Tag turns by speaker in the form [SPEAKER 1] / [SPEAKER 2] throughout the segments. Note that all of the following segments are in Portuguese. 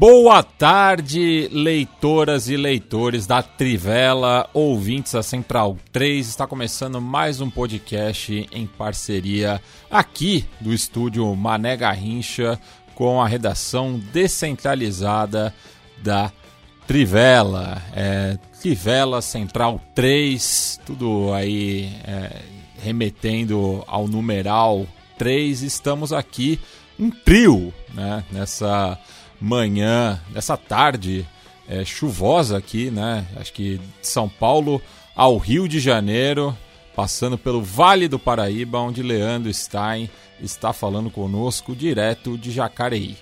[SPEAKER 1] Boa tarde, leitoras e leitores da Trivela, ouvintes da Central 3. Está começando mais um podcast em parceria aqui do estúdio Mané Garrincha com a redação descentralizada da Trivela. É, Trivela Central 3, tudo aí é, remetendo ao numeral 3. Estamos aqui, um trio, né, nessa manhã, nessa tarde é, chuvosa aqui, né? Acho que de São Paulo ao Rio de Janeiro, passando pelo Vale do Paraíba, onde Leandro Stein está falando conosco direto de Jacareí.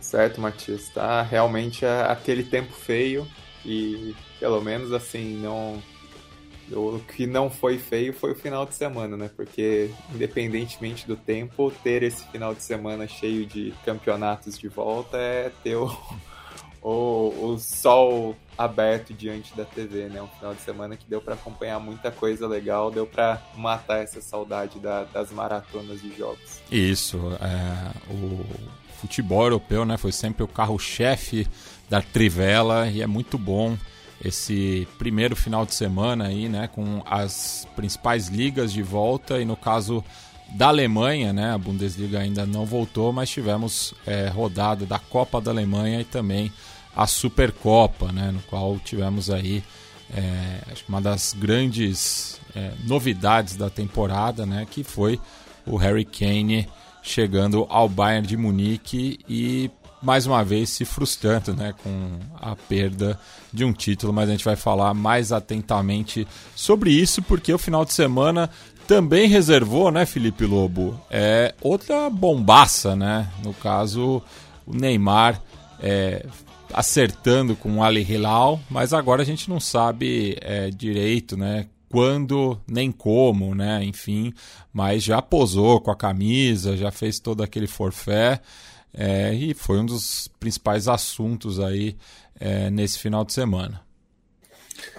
[SPEAKER 2] Certo, Matias. Tá realmente é aquele tempo feio e pelo menos assim não o que não foi feio foi o final de semana, né? Porque, independentemente do tempo, ter esse final de semana cheio de campeonatos de volta é ter o, o, o sol aberto diante da TV, né? Um final de semana que deu para acompanhar muita coisa legal, deu para matar essa saudade da, das maratonas de jogos.
[SPEAKER 1] Isso, é, o futebol europeu, né? Foi sempre o carro-chefe da Trivela e é muito bom esse primeiro final de semana aí, né, com as principais ligas de volta e no caso da Alemanha, né, a Bundesliga ainda não voltou, mas tivemos é, rodada da Copa da Alemanha e também a Supercopa, né, no qual tivemos aí é, uma das grandes é, novidades da temporada, né, que foi o Harry Kane chegando ao Bayern de Munique e mais uma vez se frustrando né, com a perda de um título, mas a gente vai falar mais atentamente sobre isso, porque o final de semana também reservou, né, Felipe Lobo, é outra bombaça, né? No caso, o Neymar é, acertando com o Ali Hilal, mas agora a gente não sabe é, direito, né? Quando nem como, né? Enfim, mas já posou com a camisa, já fez todo aquele forfé. É, e foi um dos principais assuntos aí é, nesse final de semana.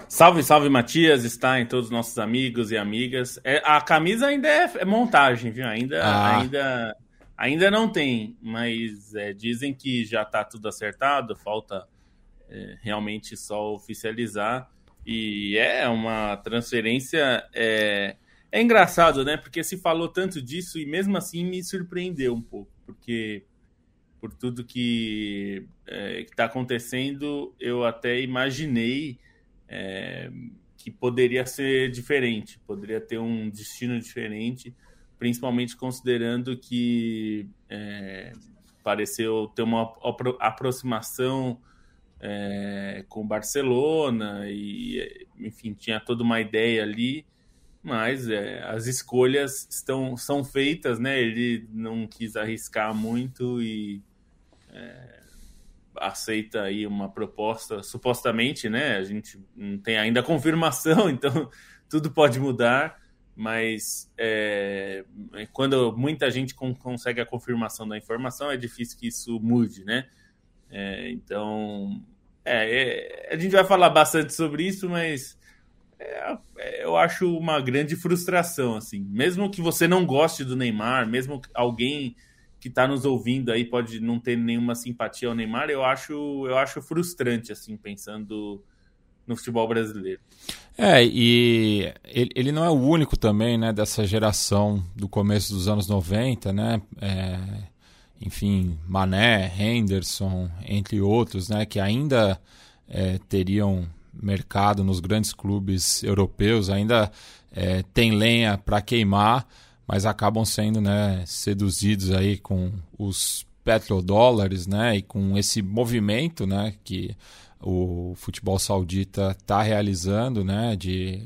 [SPEAKER 3] Salve, salve Matias, está em todos os nossos amigos e amigas. É, a camisa ainda é, é montagem, viu? Ainda, ah. ainda, ainda não tem, mas é, dizem que já está tudo acertado, falta é, realmente só oficializar. E é uma transferência. É, é engraçado, né? Porque se falou tanto disso e mesmo assim me surpreendeu um pouco, porque por tudo que é, está acontecendo, eu até imaginei é, que poderia ser diferente, poderia ter um destino diferente, principalmente considerando que é, pareceu ter uma aproximação é, com Barcelona e, enfim, tinha toda uma ideia ali, mas é, as escolhas estão são feitas, né? Ele não quis arriscar muito e é, aceita aí uma proposta, supostamente, né? A gente não tem ainda confirmação, então tudo pode mudar, mas é, quando muita gente consegue a confirmação da informação, é difícil que isso mude, né? É, então, é, é, a gente vai falar bastante sobre isso, mas é, é, eu acho uma grande frustração, assim. Mesmo que você não goste do Neymar, mesmo que alguém que está nos ouvindo aí pode não ter nenhuma simpatia ao Neymar, eu acho, eu acho frustrante, assim, pensando no futebol brasileiro.
[SPEAKER 1] É, e ele, ele não é o único também, né, dessa geração do começo dos anos 90, né, é, enfim, Mané, Henderson, entre outros, né, que ainda é, teriam mercado nos grandes clubes europeus, ainda é, tem lenha para queimar, mas acabam sendo né, seduzidos aí com os petrodólares, né, e com esse movimento, né, que o futebol saudita está realizando, né, de,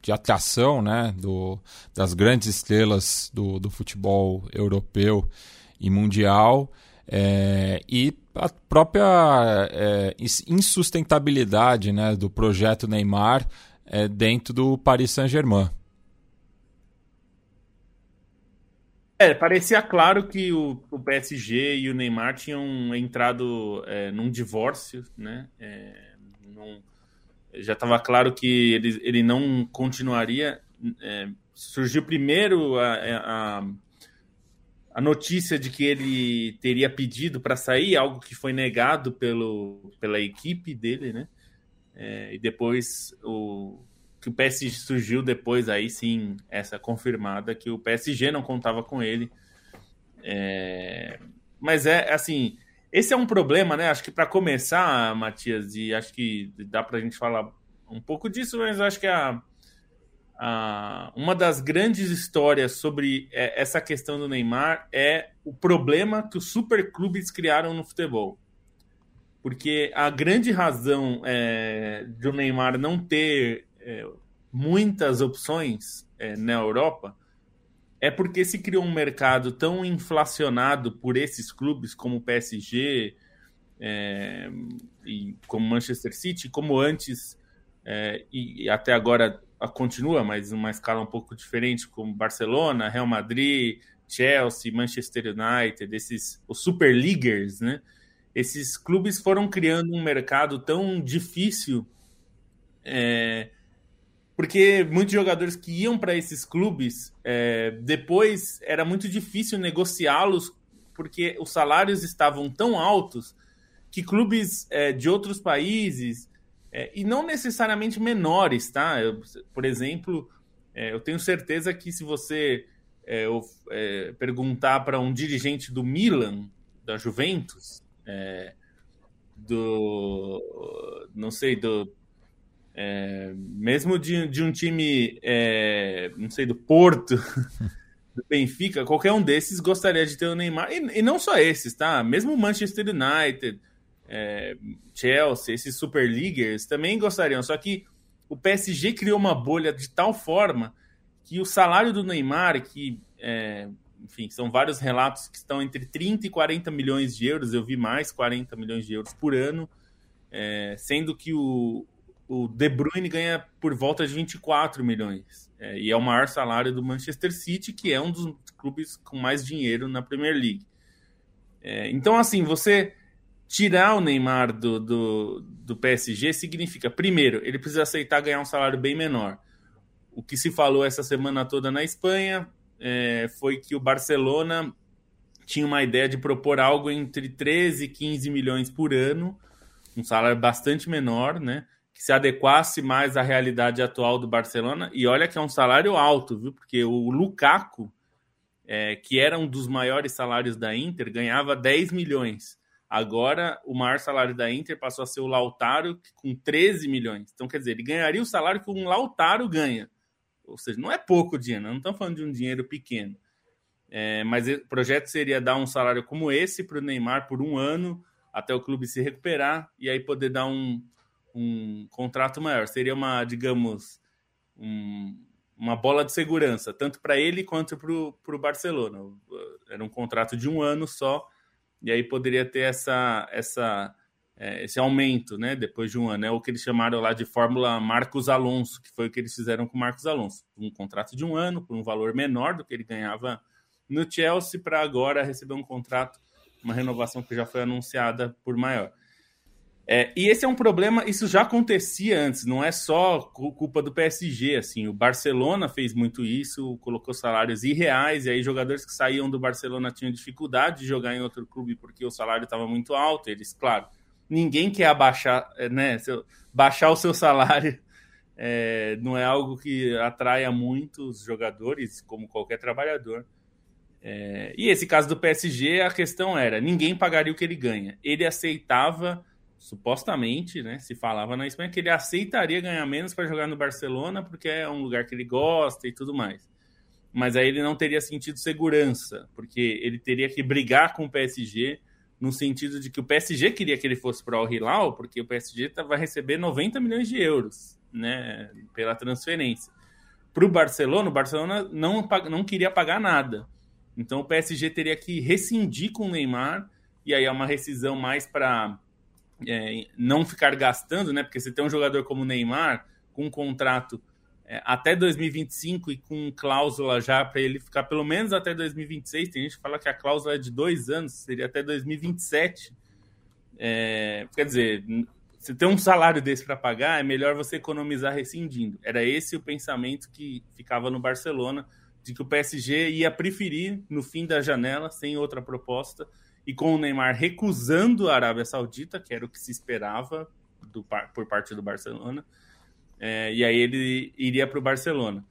[SPEAKER 1] de atração, né, do, das grandes estrelas do, do futebol europeu e mundial, é, e a própria é, insustentabilidade, né, do projeto Neymar é, dentro do Paris Saint-Germain.
[SPEAKER 3] É, parecia claro que o, o, PSG e o Neymar tinham entrado é, num divórcio, né? É, num, já estava claro que ele, ele não continuaria. É, surgiu primeiro a, a, a, notícia de que ele teria pedido para sair, algo que foi negado pelo, pela equipe dele, né? É, e depois o, que o PSG surgiu depois, aí sim, essa confirmada, que o PSG não contava com ele. É... Mas é assim, esse é um problema, né? Acho que para começar, Matias, e acho que dá para a gente falar um pouco disso, mas acho que a, a, uma das grandes histórias sobre é, essa questão do Neymar é o problema que os superclubes criaram no futebol. Porque a grande razão é, de o Neymar não ter é, muitas opções é, na Europa é porque se criou um mercado tão inflacionado por esses clubes como o PSG é, e como Manchester City, como antes é, e até agora continua, mas numa escala um pouco diferente, como Barcelona, Real Madrid, Chelsea, Manchester United, esses os super leaguers, né? Esses clubes foram criando um mercado tão difícil é, porque muitos jogadores que iam para esses clubes, é, depois era muito difícil negociá-los, porque os salários estavam tão altos que clubes é, de outros países, é, e não necessariamente menores, tá? Eu, por exemplo, é, eu tenho certeza que se você eu, é, é, perguntar para um dirigente do Milan, da Juventus, do não sei do é, mesmo de, de, um time, é, não sei, do Porto, do Benfica, qualquer um desses gostaria de ter o Neymar. E, e não só esses, tá? Mesmo o Manchester United, é, Chelsea, esses Super Leaguers também gostariam. Só que o PSG criou uma bolha de tal forma que o salário do Neymar, que, é, enfim, são vários relatos que estão entre 30 e 40 milhões de euros, eu vi mais 40 milhões de euros por ano, é, sendo que o, o De Bruyne ganha por volta de 24 milhões. É, e é o maior salário do Manchester City, que é um dos clubes com mais dinheiro na Premier League. É, então, assim, você tirar o Neymar do, do, do, PSG significa, primeiro, ele precisa aceitar ganhar um salário bem menor. O que se falou essa semana toda na Espanha é, foi que o Barcelona tinha uma ideia de propor algo entre 13 e 15 milhões por ano, um salário bastante menor, né? Que se adequasse mais à realidade atual do Barcelona. E olha que é um salário alto, viu? Porque o Lukaku, é, que era um dos maiores salários da Inter, ganhava 10 milhões. Agora, o maior salário da Inter passou a ser o Lautaro, com 13 milhões. Então, quer dizer, ele ganharia o salário que um Lautaro ganha. Ou seja, não é pouco dinheiro, não estamos falando de um dinheiro pequeno. É, mas o projeto seria dar um salário como esse para o Neymar por um ano, até o clube se recuperar, e aí poder dar um, um contrato maior. Seria uma, digamos, um, uma bola de segurança, tanto para ele quanto para o Barcelona. Era um contrato de um ano só, e aí poderia ter essa, essa, é, esse aumento né, depois de um ano. É o que eles chamaram lá de Fórmula Marcos Alonso, que foi o que eles fizeram com o Marcos Alonso. Um contrato de um ano, por um valor menor do que ele ganhava no Chelsea, para agora receber um contrato, uma renovação que já foi anunciada por maior. É, e esse é um problema, isso já acontecia antes, não é só culpa do PSG, assim, o Barcelona fez muito isso, colocou salários irreais, e aí jogadores que saíam do Barcelona tinham dificuldade de jogar em outro clube porque o salário estava muito alto, eles, claro, ninguém quer abaixar, é, né, baixar o seu salário é, não é algo que atraia muitos jogadores, como qualquer trabalhador. É, e esse caso do PSG, a questão era, ninguém pagaria o que ele ganha, ele aceitava supostamente, né, se falava na Espanha que ele aceitaria ganhar menos para jogar no Barcelona porque é um lugar que ele gosta e tudo mais. mas aí ele não teria sentido segurança, porque ele teria que brigar com o PSG no sentido de que o PSG queria que ele fosse para o Hilal, porque o PSG vai receber 90 milhões de euros né, pela transferência. Para o Barcelona, o Barcelona não, não queria pagar nada. Então o PSG teria que rescindir com o Neymar, e aí é uma rescisão mais para é, não ficar gastando, né? Porque você tem um jogador como o Neymar, com um contrato é, até 2025 e com cláusula já para ele ficar pelo menos até 2026. Tem gente que fala que a cláusula é de dois anos, seria até 2027. É, quer dizer, se tem um salário desse para pagar, é melhor você economizar rescindindo. Era esse o pensamento que ficava no Barcelona, de que o PSG ia preferir no fim da janela, sem outra proposta, e com o Neymar recusando a Arábia Saudita, que era o que se esperava do, por parte do Barcelona, é, e aí ele iria para o Barcelona.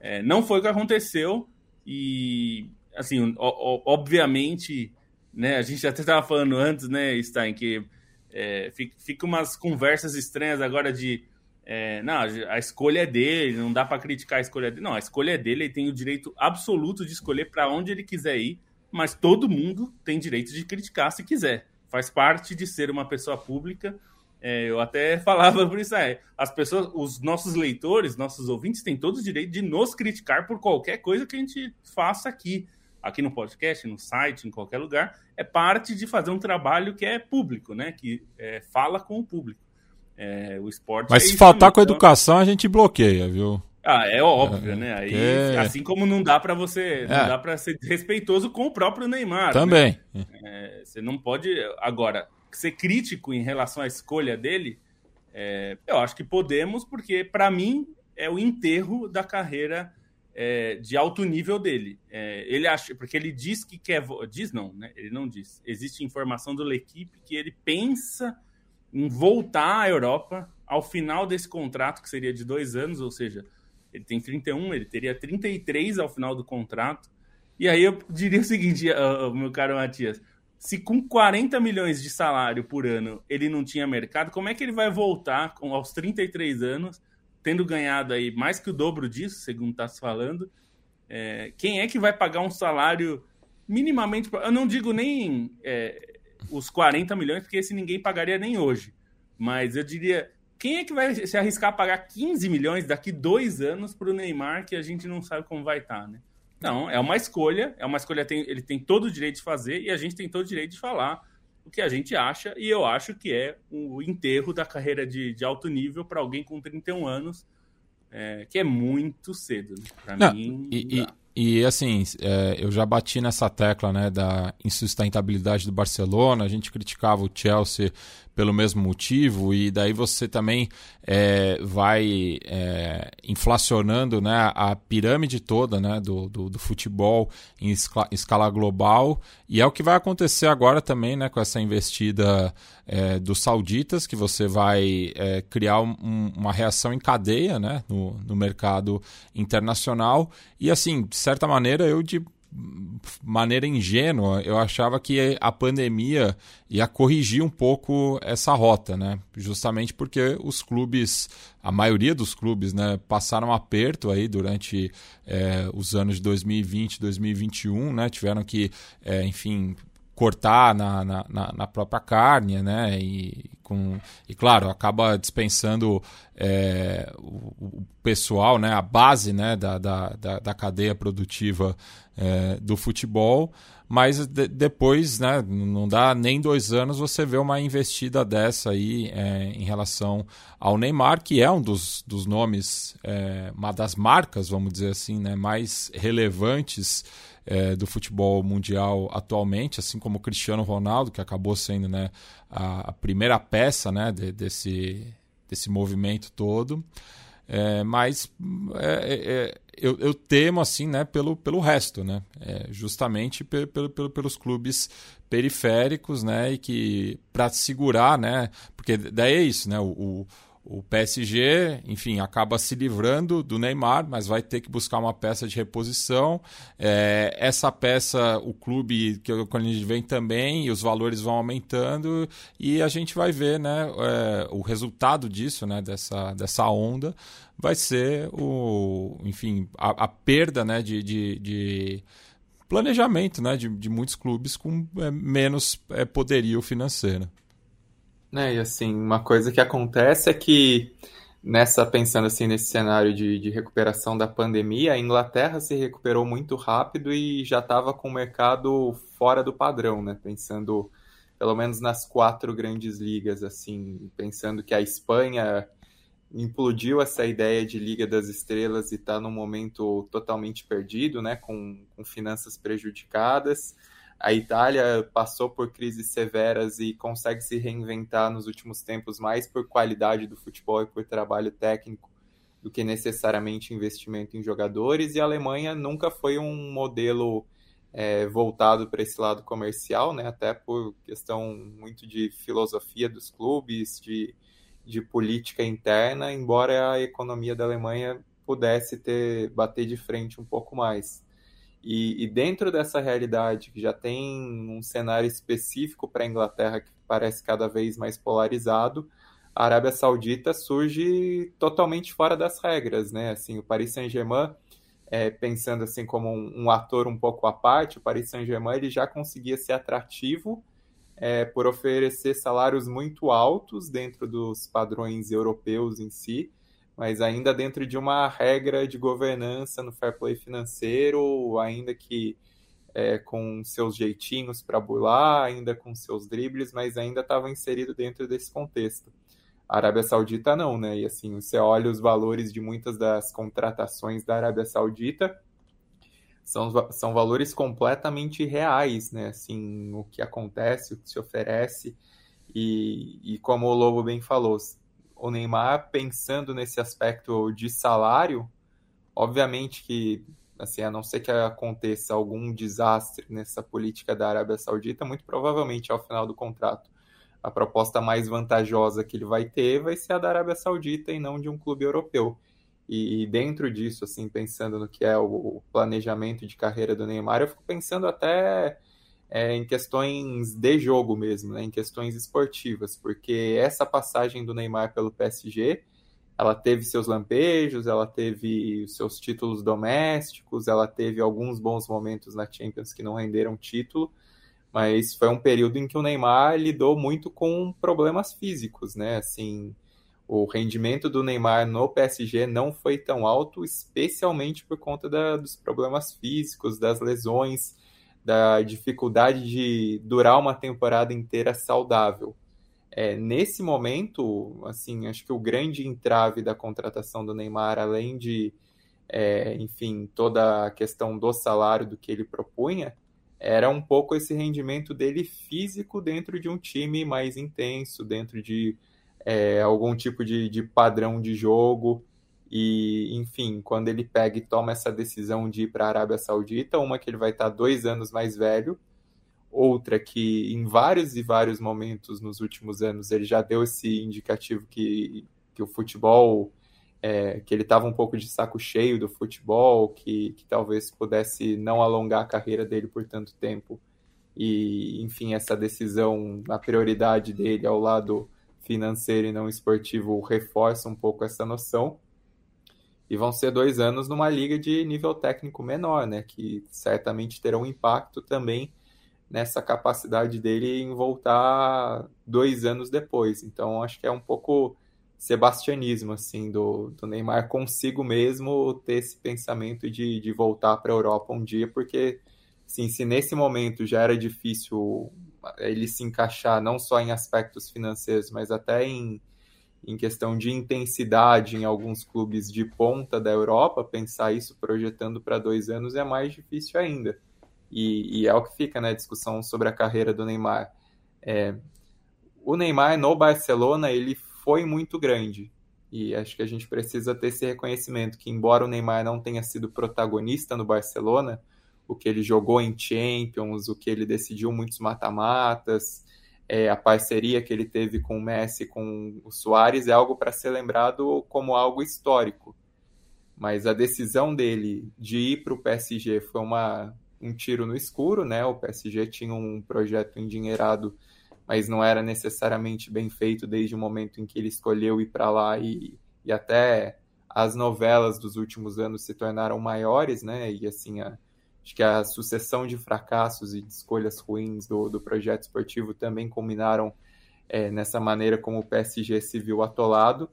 [SPEAKER 3] É, não foi o que aconteceu e, assim, obviamente, né, a gente até estava falando antes, né, Stein, que é, fica, fica, umas conversas estranhas agora de é, não, a escolha é dele, não dá para criticar a escolha dele. Não, a escolha é dele, ele tem o direito absoluto de escolher para onde ele quiser ir, mas todo mundo tem direito de criticar se quiser. Faz parte de ser uma pessoa pública é, eu até falava por isso, é, as pessoas, os nossos leitores, nossos ouvintes têm todo o direito de nos criticar por qualquer coisa que a gente faça aqui, aqui no podcast, no site, em qualquer lugar. É parte de fazer um trabalho que é público, né? Que é, fala com o público. É, o esporte.
[SPEAKER 1] Mas é se faltar com a então educação, a gente bloqueia, viu?
[SPEAKER 3] Ah, é óbvio, é, né? Aí, é... Assim como não dá para você, não dá para ser respeitoso com o próprio Neymar. Né?
[SPEAKER 1] Também.
[SPEAKER 3] Né? você não pode agora ser crítico em relação à escolha dele, é, eu acho que podemos, porque para mim é o enterro da carreira é, de alto nível dele. É, ele acha, porque ele diz que quer, diz não, né? Ele não diz. Existe informação do L'Equipe que ele pensa em voltar à Europa ao final desse contrato que seria de dois anos, ou seja, ele tem 31, ele teria 33 ao final do contrato. E aí eu diria o seguinte, meu caro Matias, se com 40 milhões de salário por ano ele não tinha mercado, como é que ele vai voltar com, aos 33 anos, tendo ganhado aí mais que o dobro disso, segundo está se falando? É, quem é que vai pagar um salário minimamente. Eu não digo nem é, os 40 milhões, porque esse ninguém pagaria nem hoje. Mas eu diria. Quem é que vai se arriscar a pagar 15 milhões daqui dois anos para o Neymar, que a gente não sabe como vai estar, tá, né? Não, é uma escolha, é uma escolha, tem, ele tem todo o direito de fazer e a gente tem todo o direito de falar o que a gente acha, e eu acho que é o enterro da carreira de, de alto nível para alguém com 31 anos, é, que é muito cedo. Né? Para mim.
[SPEAKER 1] E, e, e assim, é, eu já bati nessa tecla né, da insustentabilidade do Barcelona, a gente criticava o Chelsea pelo mesmo motivo, e daí você também é, vai é, inflacionando né, a pirâmide toda né, do, do, do, futebol em escala, global, e é o que vai acontecer agora também né, com essa investida é, dos sauditas, que você vai é, criar um, uma reação em cadeia né, no, no mercado internacional, e assim, de certa maneira, eu de maneira ingênua, eu achava que a pandemia ia corrigir um pouco essa rota, né? Justamente porque os clubes, a maioria dos clubes, né, passaram aperto aí durante é, os anos de 2020, 2021, né? Tiveram que, é, enfim, cortar na, na, na, própria carne, né? E, com, e claro, acaba dispensando é, o, o, pessoal, né? A base né? da, da, da, cadeia produtiva é, do futebol, mas de, depois, né, não dá nem dois anos, você vê uma investida dessa aí é, em relação ao Neymar, que é um dos, dos nomes, é, uma das marcas, vamos dizer assim, né, mais relevantes é, do futebol mundial atualmente, assim como o Cristiano Ronaldo, que acabou sendo né, a, a primeira peça né, de, desse, desse movimento todo. É, mas é, é, é, eu, eu, temo assim, né, pelo, pelo resto, né, é, justamente pelo, pelo, pelos clubes periféricos, né, e que para segurar, né, porque daí é isso, né, o, o PSG, enfim, acaba se livrando do Neymar, mas vai ter que buscar uma peça de reposição. É, essa peça, o clube que a gente vem também, e os valores vão aumentando, e a gente vai ver né, é, o resultado disso, né, dessa, dessa onda, vai ser o, enfim, a, a perda né, de, de, de planejamento né, de, de muitos clubes com é, menos é, poderio financeiro.
[SPEAKER 2] É, e assim, uma coisa que acontece é que nessa pensando assim nesse cenário de, de recuperação da pandemia, a Inglaterra se recuperou muito rápido e já estava com o mercado fora do padrão, né? Pensando pelo menos nas quatro grandes ligas, assim, pensando que a Espanha implodiu essa ideia de Liga das Estrelas e está num momento totalmente perdido, né? Com, com finanças prejudicadas. A Itália passou por crises severas e consegue se reinventar nos últimos tempos mais por qualidade do futebol e por trabalho técnico do que necessariamente investimento em jogadores. E a Alemanha nunca foi um modelo é, voltado para esse lado comercial, né? até por questão muito de filosofia dos clubes, de, de política interna, embora a economia da Alemanha pudesse ter bater de frente um pouco mais. E, e, dentro dessa realidade, que já tem um cenário específico para a Inglaterra que parece cada vez mais polarizado, a Arábia Saudita surge totalmente fora das regras, né? Assim, o Paris Saint-Germain, é, pensando assim como um, um, ator um pouco à parte, o Paris Saint-Germain ele já conseguia ser atrativo é, por oferecer salários muito altos dentro dos padrões europeus em si, mas ainda dentro de uma regra de governança no fair play financeiro, ainda que é, com seus jeitinhos para burlar, ainda com seus dribles, mas ainda estava inserido dentro desse contexto. A Arábia Saudita não, né? E assim, você olha os valores de muitas das contratações da Arábia Saudita, são, são valores completamente reais, né? Assim, o que acontece, o que se oferece, e, e como o Lobo bem falou, o Neymar pensando nesse aspecto de salário, obviamente que assim, a não ser que aconteça algum desastre nessa política da Arábia Saudita, muito provavelmente ao final do contrato, a proposta mais vantajosa que ele vai ter vai ser a da Arábia Saudita e não de um clube europeu. E, dentro disso, assim, pensando no que é o planejamento de carreira do Neymar, eu fico pensando até é, em questões de jogo mesmo, né, em questões esportivas, porque essa passagem do Neymar pelo PSG, ela teve seus lampejos, ela teve seus títulos domésticos, ela teve alguns bons momentos na Champions que não renderam título, mas foi um período em que o Neymar lidou muito com problemas físicos, né? Assim, o rendimento do Neymar no PSG não foi tão alto, especialmente por conta da, dos problemas físicos, das lesões da dificuldade de durar uma temporada inteira saudável. É, nesse momento, assim, acho que o grande entrave da contratação do Neymar, além de, é, enfim, toda a questão do salário do que ele propunha, era um pouco esse rendimento dele físico dentro de um time mais intenso, dentro de é, algum tipo de, de padrão de jogo. E, enfim, quando ele pega e toma essa decisão de ir para a Arábia Saudita, uma que ele vai estar dois anos mais velho, outra que em vários e vários momentos nos últimos anos ele já deu esse indicativo que, que o futebol, é, que ele estava um pouco de saco cheio do futebol, que, que talvez pudesse não alongar a carreira dele por tanto tempo. E, enfim, essa decisão, a prioridade dele ao lado financeiro e não esportivo reforça um pouco essa noção. E vão ser dois anos numa liga de nível técnico menor, né? Que certamente terão impacto também nessa capacidade dele em voltar dois anos depois. Então, acho que é um pouco sebastianismo, assim, do, do Neymar consigo mesmo ter esse pensamento de, de voltar para a Europa um dia, porque, assim, se nesse momento já era difícil ele se encaixar não só em aspectos financeiros, mas até em em questão de intensidade em alguns clubes de ponta da Europa, pensar isso projetando para dois anos é mais difícil ainda. E, e, é o que fica na né, discussão sobre a carreira do Neymar. É, o Neymar no Barcelona ele foi muito grande e acho que a gente precisa ter esse reconhecimento que embora o Neymar não tenha sido protagonista no Barcelona, o que ele jogou em Champions, o que ele decidiu muitos mata-matas, é, a parceria que ele teve com o Messi, com o Soares, é algo para ser lembrado como algo histórico. Mas a decisão dele de ir para o PSG foi uma, um tiro no escuro, né? O PSG tinha um projeto endinheirado, mas não era necessariamente bem feito desde o momento em que ele escolheu ir para lá e, e até as novelas dos últimos anos se tornaram maiores, né? E assim, a, acho que a sucessão de fracassos e de escolhas ruins do, do projeto esportivo também culminaram é, nessa maneira como o PSG se viu atolado.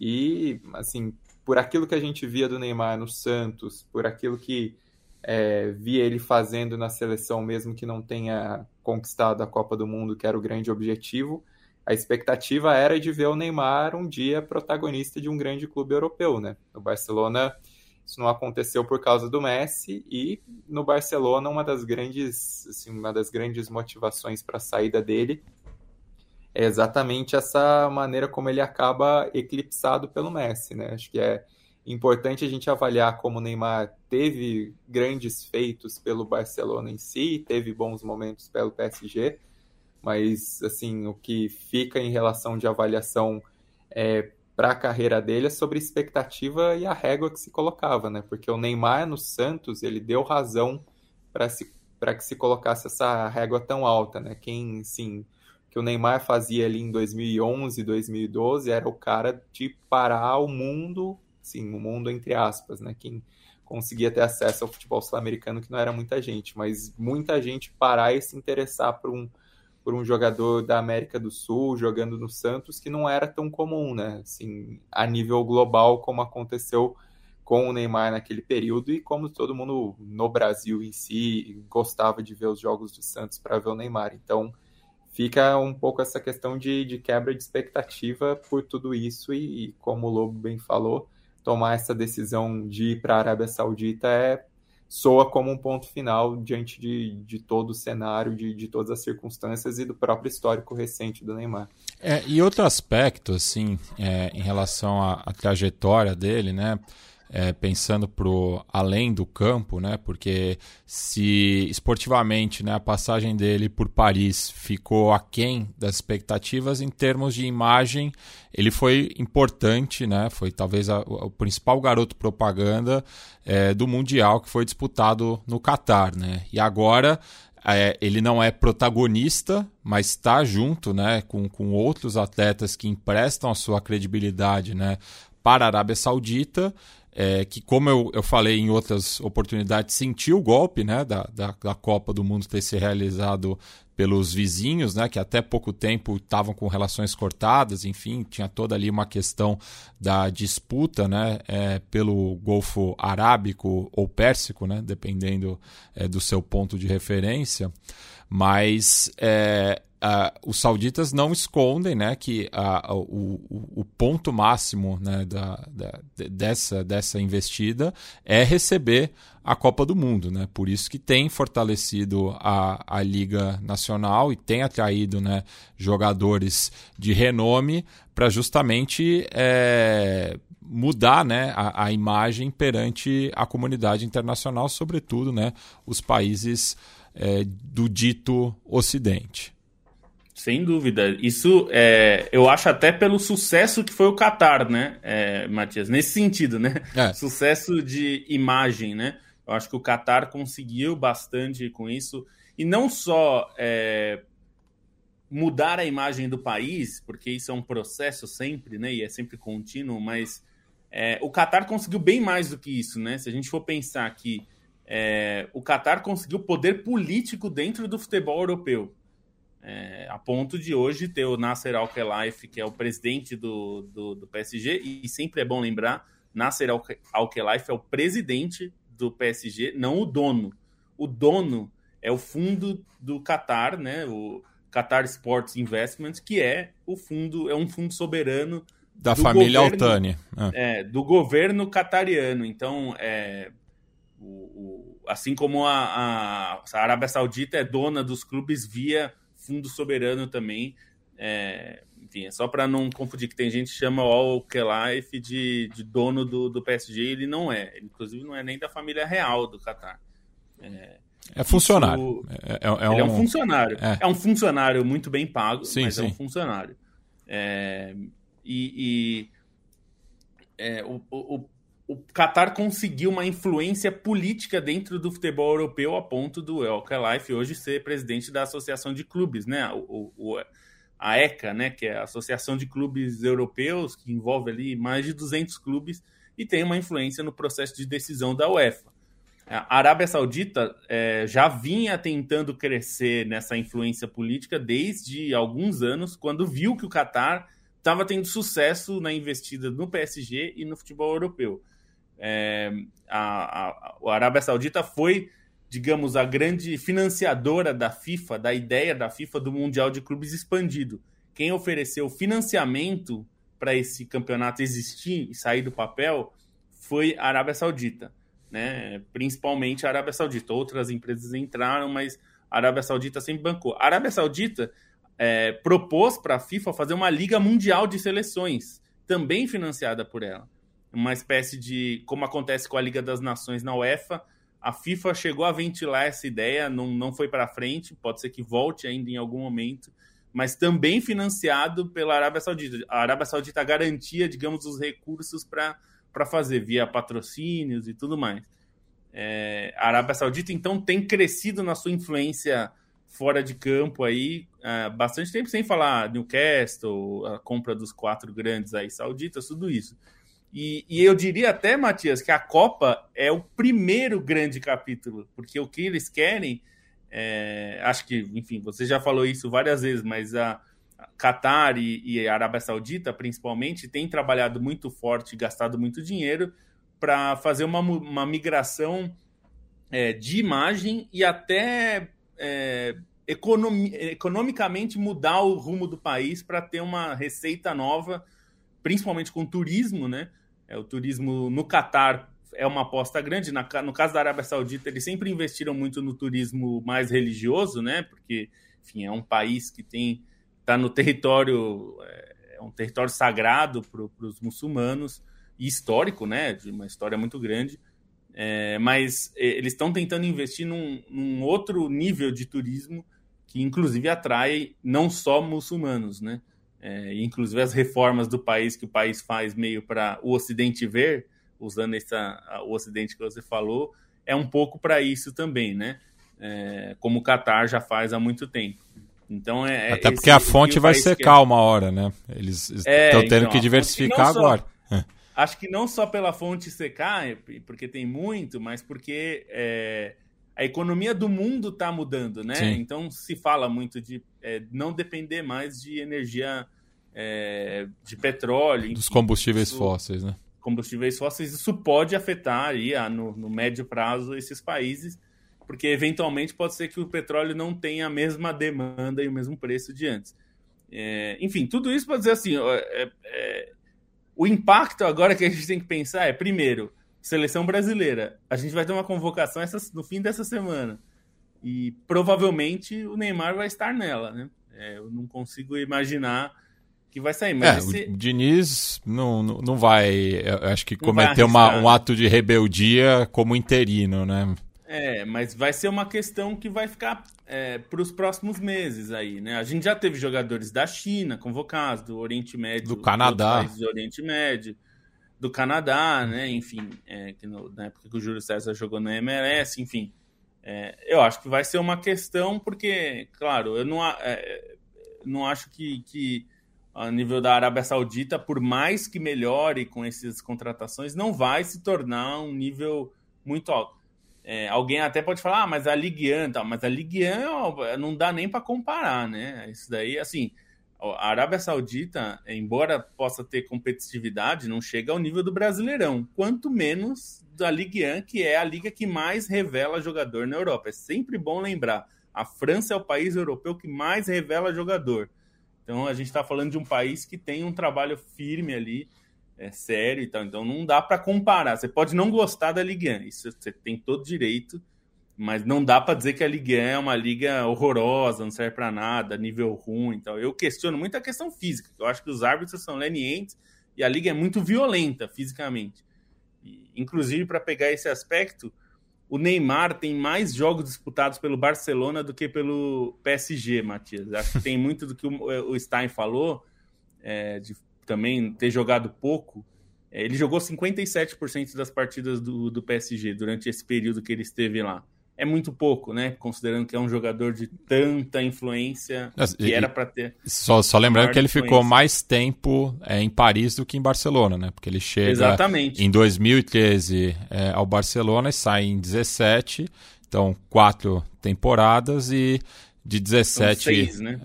[SPEAKER 2] E, assim, por aquilo que a gente via do Neymar no Santos, por aquilo que é, via ele fazendo na seleção, mesmo que não tenha conquistado a Copa do Mundo, que era o grande objetivo, a expectativa era de ver o Neymar um dia protagonista de um grande clube europeu, né? O Barcelona, isso não aconteceu por causa do Messi e no Barcelona uma das grandes, assim, uma das grandes motivações para a saída dele é exatamente essa maneira como ele acaba eclipsado pelo Messi, né? Acho que é importante a gente avaliar como o Neymar teve grandes feitos pelo Barcelona em si, teve bons momentos pelo PSG, mas assim o que fica em relação de avaliação é, para a carreira dele é sobre expectativa e a régua que se colocava, né? Porque o Neymar no Santos ele deu razão para que se colocasse essa régua tão alta, né? Quem sim que o Neymar fazia ali em 2011, 2012 era o cara de parar o mundo, sim, o mundo entre aspas, né? Quem conseguia ter acesso ao futebol sul-americano que não era muita gente, mas muita gente parar e se interessar por um por um jogador da América do Sul jogando no Santos, que não era tão comum, né? Assim, a nível global, como aconteceu com o Neymar naquele período e como todo mundo no Brasil em si gostava de ver os jogos do Santos para ver o Neymar. Então, fica um pouco essa questão de, de quebra de expectativa por tudo isso e, e, como o Lobo bem falou, tomar essa decisão de ir para a Arábia Saudita é soa como um ponto final diante de, de todo o cenário, de, de todas as circunstâncias e do próprio histórico recente do Neymar.
[SPEAKER 1] É, e outro aspecto, assim, é, em relação à, à trajetória dele, né? É, pensando pro além do campo, né? Porque se esportivamente né, a passagem dele por Paris ficou aquém das expectativas, em termos de imagem, ele foi importante, né? Foi talvez a, o principal garoto propaganda é, do Mundial que foi disputado no Catar, né? E agora é, ele não é protagonista, mas está junto né, com, com outros atletas que emprestam a sua credibilidade né, para a Arábia Saudita é, que, como eu, eu falei em outras oportunidades, sentiu o golpe né, da, da, da, Copa do Mundo ter se realizado pelos vizinhos, né, que até pouco tempo estavam com relações cortadas, enfim, tinha toda ali uma questão da disputa né, é, pelo Golfo Arábico ou Pérsico, né, dependendo é, do seu ponto de referência. Mas é, Uh, os sauditas não escondem né, que uh, o, o, ponto máximo né, da, da, dessa, dessa investida é receber a Copa do Mundo. Né? Por isso que tem fortalecido a, a Liga Nacional e tem atraído né, jogadores de renome para justamente é, mudar né, a, a, imagem perante a comunidade internacional, sobretudo né, os países é, do dito Ocidente.
[SPEAKER 3] Sem dúvida. Isso é, eu acho até pelo sucesso que foi o Qatar, né, é, Matias? Nesse sentido, né? É. Sucesso de imagem, né? Eu acho que o Qatar conseguiu bastante com isso. E não só é, mudar a imagem do país, porque isso é um processo sempre, né? E é sempre contínuo, mas é, o Qatar conseguiu bem mais do que isso, né? Se a gente for pensar que é, o Qatar conseguiu poder político dentro do futebol europeu. É, a ponto de hoje ter o Nasser Al-Khelaifi, que é o presidente do, do, do, PSG, e sempre é bom lembrar, Nasser Al-Khelaifi é o presidente do PSG, não o dono. O dono é o fundo do Qatar, né? O Qatar Sports Investment, que é o fundo, é um fundo soberano
[SPEAKER 1] da família governo, Altani.
[SPEAKER 3] É. é. do governo catariano. Então, é, o, o, assim como a, a, a Arábia Saudita é dona dos clubes via fundo soberano também. É, enfim, é só para não confundir que tem gente que chama o Al-Khelaifi de, de dono do, do PSG, ele não é. Ele, inclusive, não é nem da família real do Qatar. É,
[SPEAKER 1] É funcionário.
[SPEAKER 3] Isso... É, é, é, um... é, um... funcionário. É. é. um funcionário muito bem pago, sim, mas sim. é um funcionário. É, e, e é, o, o, o Qatar conseguiu uma influência política dentro do futebol europeu a ponto do El Khalifi hoje ser presidente da Associação de Clubes, né? O, o, a ECA, né? Que é a Associação de Clubes Europeus, que envolve ali mais de 200 clubes e tem uma influência no processo de decisão da UEFA. A Arábia Saudita é, já vinha tentando crescer nessa influência política desde alguns anos, quando viu que o Qatar estava tendo sucesso na investida no PSG e no futebol europeu. É, a, a, a, Arábia Saudita foi, digamos, a grande financiadora da FIFA, da ideia da FIFA do Mundial de Clubes expandido. Quem ofereceu financiamento para esse campeonato existir e sair do papel foi a Arábia Saudita, né? Principalmente a Arábia Saudita. Outras empresas entraram, mas a Arábia Saudita sempre bancou. A Arábia Saudita é, propôs para a FIFA fazer uma liga mundial de seleções, também financiada por ela uma espécie de. Como acontece com a Liga das Nações na UEFA, a FIFA chegou a ventilar essa ideia, não, não foi para frente, pode ser que volte ainda em algum momento, mas também financiado pela Arábia Saudita. A Arábia Saudita garantia, digamos, os recursos para fazer, via patrocínios e tudo mais. É, a Arábia Saudita, então, tem crescido na sua influência fora de campo aí há bastante tempo, sem falar Newcastle, a compra dos quatro grandes aí sauditas, tudo isso. E, e, eu diria até, Matias, que a Copa é o primeiro grande capítulo, porque o que eles querem, é, acho que, enfim, você já falou isso várias vezes, mas a, a Qatar e, e, a Arábia Saudita, principalmente, têm trabalhado muito forte, gastado muito dinheiro para fazer uma, uma migração é, de imagem e até é, economi, economicamente mudar o rumo do país para ter uma receita nova, principalmente com turismo, né? É, o turismo no Catar é uma aposta grande. Na, no caso da Arábia Saudita, eles sempre investiram muito no turismo mais religioso, né? Porque, enfim, é um país que tem está no território é, é um território sagrado para os muçulmanos e histórico, né? De uma história muito grande. É, mas eles estão tentando investir num, num, outro nível de turismo que, inclusive, atrai não só muçulmanos, né? É, inclusive as reformas do país que o país faz meio para o Ocidente ver, usando essa, o Ocidente que você falou, é um pouco para isso também, né? É, como o Qatar já faz há muito tempo. Então é,
[SPEAKER 1] é Até porque a fonte vai secar uma hora, né? Eles estão é, tendo então, que diversificar agora.
[SPEAKER 3] Só, acho que não só pela fonte secar, porque tem muito, mas porque é, a economia do mundo está mudando, né? Sim. Então se fala muito de é, não depender mais de energia é, de petróleo.
[SPEAKER 1] Dos combustíveis isso, fósseis, né?
[SPEAKER 3] Combustíveis fósseis, isso pode afetar aí, a, no, no médio prazo esses países, porque eventualmente pode ser que o petróleo não tenha a mesma demanda e o mesmo preço de antes. É, enfim, tudo isso para dizer assim, é, é, o impacto agora que a gente tem que pensar é, primeiro, seleção brasileira. A gente vai ter uma convocação essa, no fim dessa semana. E provavelmente o Neymar vai estar nela, né? É, eu não consigo imaginar que vai sair. Mas
[SPEAKER 1] é, esse... o Diniz não, não, não vai. Acho que cometer uma, um ato de rebeldia como interino, né?
[SPEAKER 3] É, mas vai ser uma questão que vai ficar é, para os próximos meses aí, né? A gente já teve jogadores da China convocados, do Oriente Médio,
[SPEAKER 1] do Canadá,
[SPEAKER 3] do Oriente Médio do Canadá, né? Enfim, é, que no, na época que o Júlio César jogou na MLS, enfim. É, eu acho que vai ser uma questão, porque, claro, eu não, é, não acho que, que a nível da Arábia Saudita, por mais que melhore com essas contratações, não vai se tornar um nível muito alto. É, alguém até pode falar, ah, mas a Ligue 1, tá, mas a Ligue 1 não dá nem para comparar, né? Isso daí, assim, a Arábia Saudita, embora possa ter competitividade, não chega ao nível do Brasileirão, quanto menos da Ligue 1, que é a liga que mais revela jogador na Europa. É sempre bom lembrar, a França é o país europeu que mais revela jogador. Então a gente está falando de um país que tem um trabalho firme ali, é sério e tal. Então não dá para comparar. Você pode não gostar da Ligue 1, isso você tem todo direito mas não dá para dizer que a Liga é uma liga horrorosa, não serve para nada, nível ruim. Então, eu questiono muito a questão física. Eu acho que os árbitros são lenientes e a liga é muito violenta fisicamente. E, inclusive, para pegar esse aspecto, o Neymar tem mais jogos disputados pelo Barcelona do que pelo PSG, Matias. Acho que tem muito do que o, Stein falou, é, de também ter jogado pouco. É, ele jogou 57% das partidas do, do PSG durante esse período que ele esteve lá é muito pouco, né? Considerando que é um jogador de tanta influência que era para ter.
[SPEAKER 1] Só, só lembrando que ele influência. ficou mais tempo é, em Paris do que em Barcelona, né? Porque ele chega
[SPEAKER 3] Exatamente.
[SPEAKER 1] em 2013 é, ao Barcelona e sai em 17, então quatro temporadas e de 17
[SPEAKER 3] são seis, né?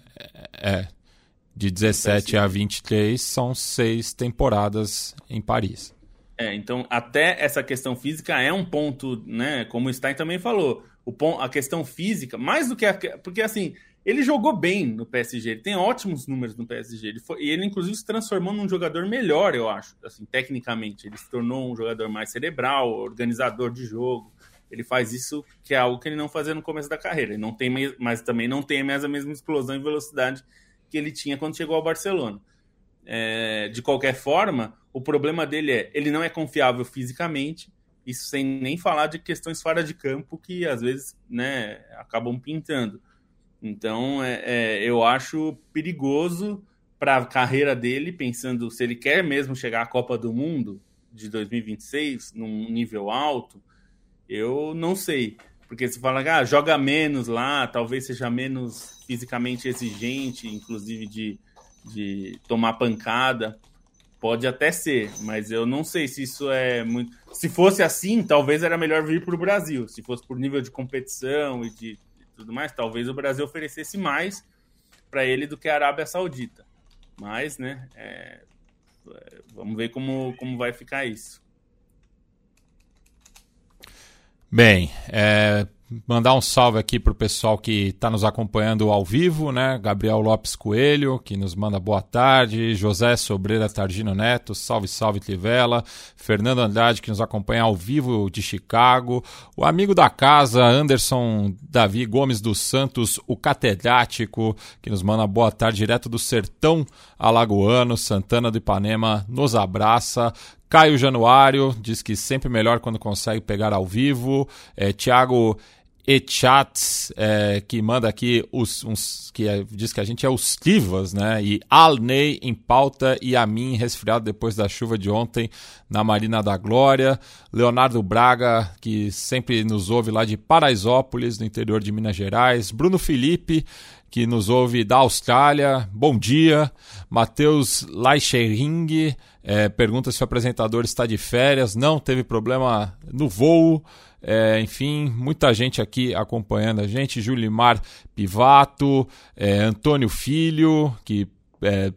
[SPEAKER 1] É, de 17 a 23 são seis temporadas em Paris.
[SPEAKER 3] É, então até essa questão física é um ponto, né? Como o Stein também falou, o ponto, a questão física, mais do que a, porque assim ele jogou bem no PSG, ele tem ótimos números no PSG, ele foi, e ele inclusive se transformou num jogador melhor, eu acho, assim tecnicamente, ele se tornou um jogador mais cerebral, organizador de jogo. Ele faz isso que é algo que ele não fazia no começo da carreira. Ele não tem, mas também não tem mais a mesma explosão e velocidade que ele tinha quando chegou ao Barcelona. É, de qualquer forma, o problema dele é ele não é confiável fisicamente, isso sem nem falar de questões fora de campo que às vezes né, acabam pintando. Então, é, é, eu acho perigoso para a carreira dele, pensando se ele quer mesmo chegar à Copa do Mundo de 2026 num nível alto, eu não sei. Porque se fala ah, joga menos lá, talvez seja menos fisicamente exigente, inclusive de, de tomar pancada. Pode até ser, mas eu não sei se isso é muito. Se fosse assim, talvez era melhor vir para o Brasil. Se fosse por nível de competição e de tudo mais, talvez o Brasil oferecesse mais para ele do que a Arábia Saudita. Mas, né, é... vamos ver como, como vai ficar isso.
[SPEAKER 1] Bem, é, Mandar um salve aqui para o pessoal que está nos acompanhando ao vivo, né? Gabriel Lopes Coelho, que nos manda boa tarde. José Sobreira Tardino Neto, salve, salve Trivela. Fernando Andrade, que nos acompanha ao vivo de Chicago. O amigo da casa, Anderson Davi Gomes dos Santos, o catedrático, que nos manda boa tarde direto do sertão alagoano. Santana do Ipanema nos abraça. Caio Januário diz que sempre melhor quando consegue pegar ao vivo. É, Tiago Echats, é, que manda aqui os uns, que é, diz que a gente é os Tivas, né? E Alney em pauta e a mim resfriado depois da chuva de ontem na Marina da Glória. Leonardo Braga, que sempre nos ouve lá de Paraisópolis, no interior de Minas Gerais. Bruno Felipe, que nos ouve da Austrália. Bom dia. Matheus Leichering é, pergunta se o apresentador está de férias. Não, teve problema no voo. É, enfim, muita gente aqui acompanhando a gente. Julimar Pivato, é, Antônio Filho, que é,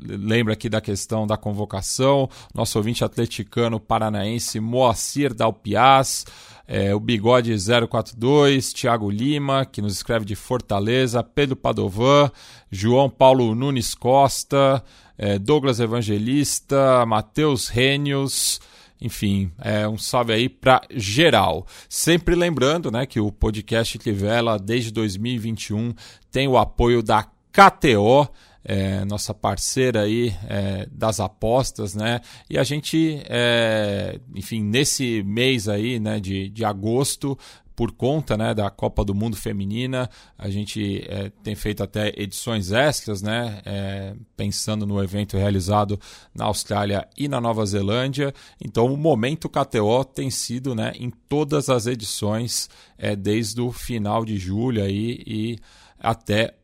[SPEAKER 1] lembra aqui da questão da convocação. Nosso ouvinte atleticano paranaense Moacir Dalpiaz. É, o Bigode 042, Thiago Lima, que nos escreve de Fortaleza, Pedro Padovan, João Paulo Nunes Costa, é, Douglas Evangelista, Matheus Rênios, enfim, é um salve aí para geral. Sempre lembrando, né, que o podcast Trivela desde 2021 tem o apoio da KTO, é, nossa parceira aí é, das apostas, né? E a gente, é, enfim, nesse mês aí, né, de, de agosto, por conta né, da Copa do Mundo Feminina. A gente é, tem feito até edições extras, né, é, pensando no evento realizado na Austrália e na Nova Zelândia. Então, o momento KTO tem sido né, em todas as edições, é, desde o final de julho aí, e até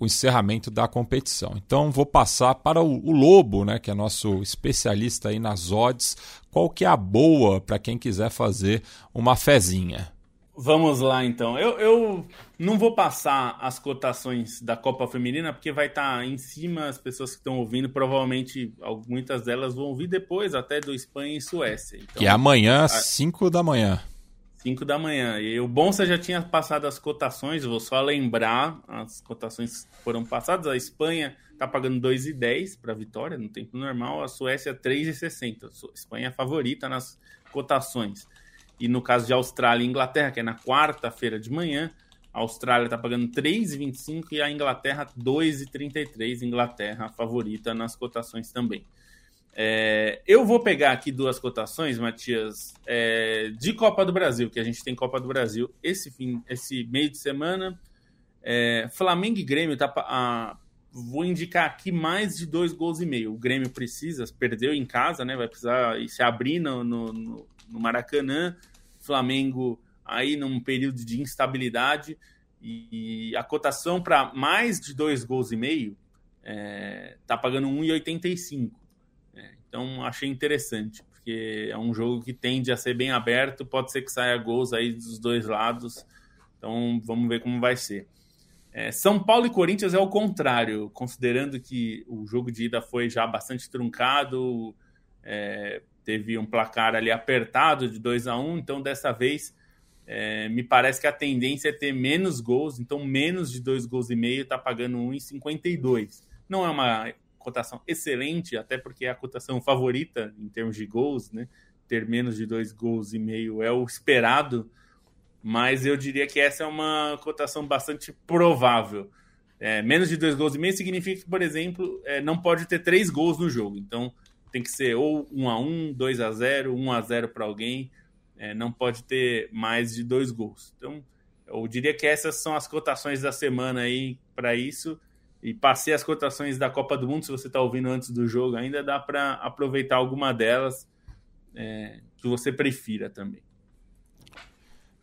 [SPEAKER 1] o encerramento da competição. Então vou passar para o, o, Lobo, né, que é nosso especialista aí nas odds, qual que é a boa para quem quiser fazer uma fezinha.
[SPEAKER 3] Vamos lá então. Eu, eu não vou passar as cotações da Copa Feminina porque vai estar tá em cima as pessoas que estão ouvindo. Provavelmente muitas delas vão ouvir depois, até do Espanha e Suécia.
[SPEAKER 1] Então, que é amanhã, 5 da manhã.
[SPEAKER 3] 5 da manhã. E o Bonsa já tinha passado as cotações, vou só lembrar. As cotações foram passadas. A Espanha está pagando 2,10 para a vitória no tempo normal, a Suécia 3,60. A Espanha é favorita nas cotações. E no caso de Austrália e Inglaterra, que é na quarta-feira de manhã, a Austrália está pagando 3,25 e a Inglaterra 2,33. Inglaterra favorita nas cotações também. É, eu vou pegar aqui duas cotações, Matias, é, de Copa do Brasil, que a gente tem Copa do Brasil esse fim, esse meio de semana. É, Flamengo e Grêmio tá a, vou indicar aqui mais de dois gols e meio. O Grêmio precisa, perdeu em casa, né? Vai precisar se abrir no, no, no Maracanã. Flamengo aí num período de instabilidade e a cotação para mais de dois gols e meio é, tá pagando 1,85. Então achei interessante, porque é um jogo que tende a ser bem aberto, pode ser que saia gols aí dos dois lados. Então vamos ver como vai ser. É, São Paulo e Corinthians é o contrário, considerando que o jogo de ida foi já bastante truncado, é, teve um placar ali apertado de 2 a 1 um, então dessa vez é, me parece que a tendência é ter menos gols, então menos de dois gols e meio está pagando 1,52. Não é uma cotação excelente, até porque é a cotação favorita em termos de gols, né? Ter menos de dois gols e meio é o esperado, mas eu diria que essa é uma cotação bastante provável. É, menos de dois gols e meio significa que, por exemplo, é, não pode ter três gols no jogo. Então tem que ser ou 1 a 1 2 a 0 1 a 0 para alguém. É, não pode ter mais de dois gols. Então, eu diria que essas são as cotações da semana aí para isso e passei as cotações da Copa do Mundo. Se você está ouvindo antes do jogo, ainda dá para aproveitar alguma delas é, que você prefira também.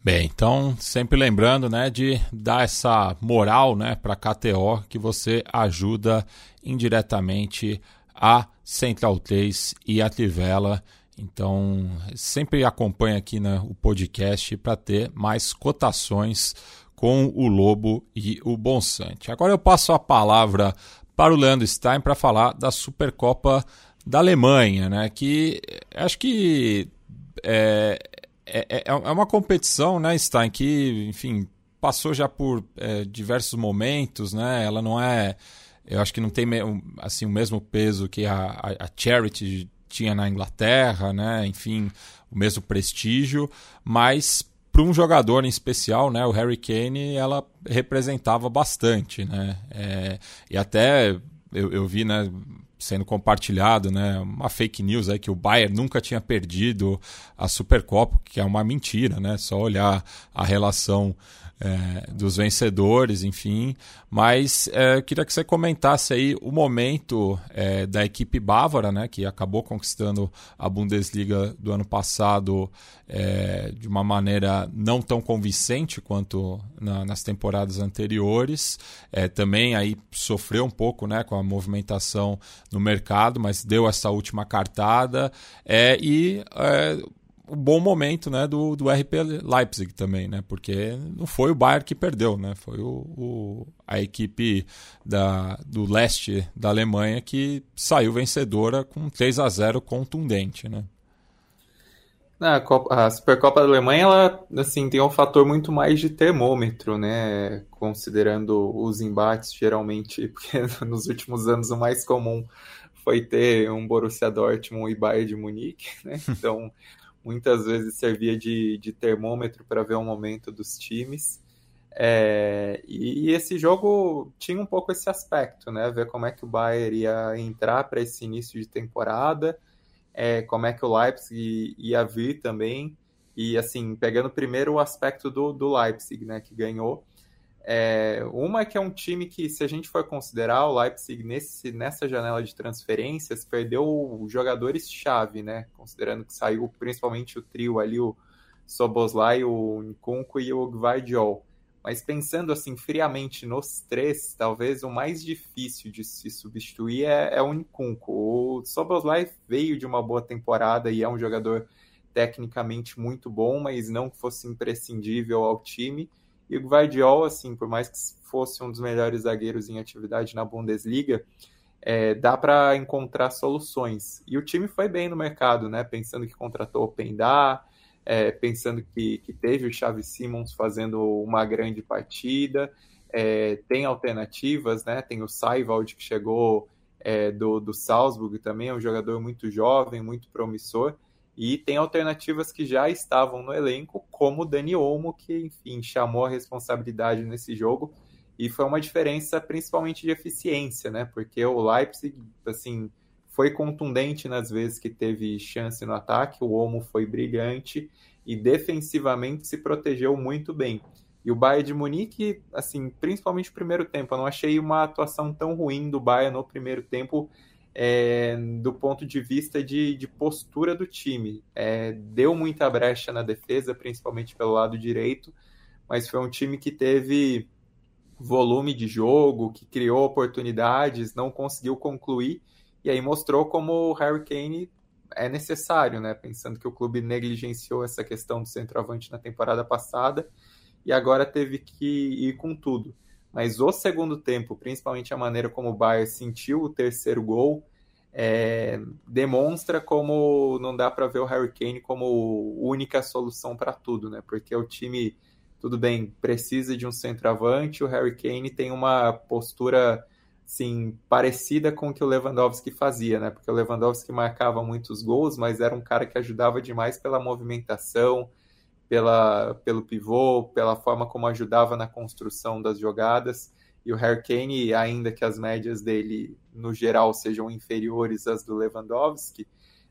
[SPEAKER 1] Bem, então sempre lembrando, né, de dar essa moral, né, para KTO que você ajuda indiretamente a Central 3 e a Trivela. Então, sempre acompanhe aqui né, o podcast para ter mais cotações com o Lobo e o Bonsante. Agora eu passo a palavra para o Leandro Stein para falar da Supercopa da Alemanha, né? Que acho que é, é, é, é uma competição, né, Stein, que, enfim, passou já por é, diversos momentos, né? Ela não é, eu acho que não tem assim o mesmo peso que a, a, a Charity tinha na Inglaterra, né? Enfim, o mesmo prestígio, mas para um jogador em especial, né, o Harry Kane, ela representava bastante, né, é, e até eu, eu, vi, né, sendo compartilhado, né, uma fake news aí que o Bayern nunca tinha perdido a Supercopa, que é uma mentira, né, só olhar a relação é, dos vencedores, enfim. Mas é, eu queria que você comentasse aí o momento é, da equipe bávara, né, que acabou conquistando a Bundesliga do ano passado é, de uma maneira não tão convincente quanto na, nas temporadas anteriores. É, também aí sofreu um pouco né, com a movimentação no mercado, mas deu essa última cartada. É, e o bom momento né, do, do RP Leipzig também, né? Porque não foi o Bayern que perdeu, né? Foi o, o, a equipe da, do leste da Alemanha que saiu vencedora com 3 a 0 contundente, né?
[SPEAKER 2] A, Copa, a Supercopa da Alemanha ela assim tem um fator muito mais de termômetro, né? Considerando os embates geralmente, porque nos últimos anos o mais comum foi ter um Borussia Dortmund e Bayern de Munique, né? Então muitas vezes servia de, de termômetro para ver o momento dos times. É, e, esse jogo tinha um pouco esse aspecto, né? Ver como é que o Bayern ia entrar para esse início de temporada, é, como é que o Leipzig ia vir também. E assim, pegando primeiro o aspecto do, do Leipzig, né? Que ganhou. É, uma que é um time que, se a gente for considerar, o Leipzig nesse, nessa janela de transferências perdeu jogadores-chave, né? Considerando que saiu principalmente o trio ali, o Soboslai, o Nkunku e o Gvardiol. Mas pensando assim friamente nos três, talvez o mais difícil de se substituir é, é o Nkunku. O Soboslai veio de uma boa temporada e é um jogador tecnicamente muito bom, mas não fosse imprescindível ao time. E o Guardiol, assim, por mais que fosse um dos melhores zagueiros em atividade na Bundesliga, é, dá para encontrar soluções. E o time foi bem no mercado, né? Pensando que contratou o Pendá, é, pensando que, que teve o Xavi Simons fazendo uma grande partida. É, tem alternativas, né? Tem o Saivaldi que chegou é, do, do Salzburg também, é um jogador muito jovem, muito promissor. E tem alternativas que já estavam no elenco, como o Dani Olmo, que, enfim, chamou a responsabilidade nesse jogo. E foi uma diferença principalmente de eficiência, né? Porque o Leipzig, assim, foi contundente nas vezes que teve chance no ataque, o Olmo foi brilhante e defensivamente se protegeu muito bem. E o Bayern de Munique, assim, principalmente no primeiro tempo, eu não achei uma atuação tão ruim do Bayern no primeiro tempo, é, do ponto de vista de, de postura do time. É, deu muita brecha na defesa, principalmente pelo lado direito, mas foi um time que teve volume de jogo, que criou oportunidades, não conseguiu concluir, e aí mostrou como o Harry Kane é necessário, né? Pensando que o clube negligenciou essa questão do centroavante na temporada passada e agora teve que ir com tudo. Mas o segundo tempo, principalmente a maneira como o Bayern sentiu o terceiro gol, é, demonstra como não dá para ver o Harry Kane como única solução para tudo, né? Porque o time, tudo bem, precisa de um centroavante, o Harry Kane tem uma postura assim, parecida com o que o Lewandowski fazia, né? Porque o Lewandowski marcava muitos gols, mas era um cara que ajudava demais pela movimentação, pela, pelo pivô, pela forma como ajudava na construção das jogadas. E o Harry Kane, ainda que as médias dele, no geral, sejam inferiores às do Lewandowski,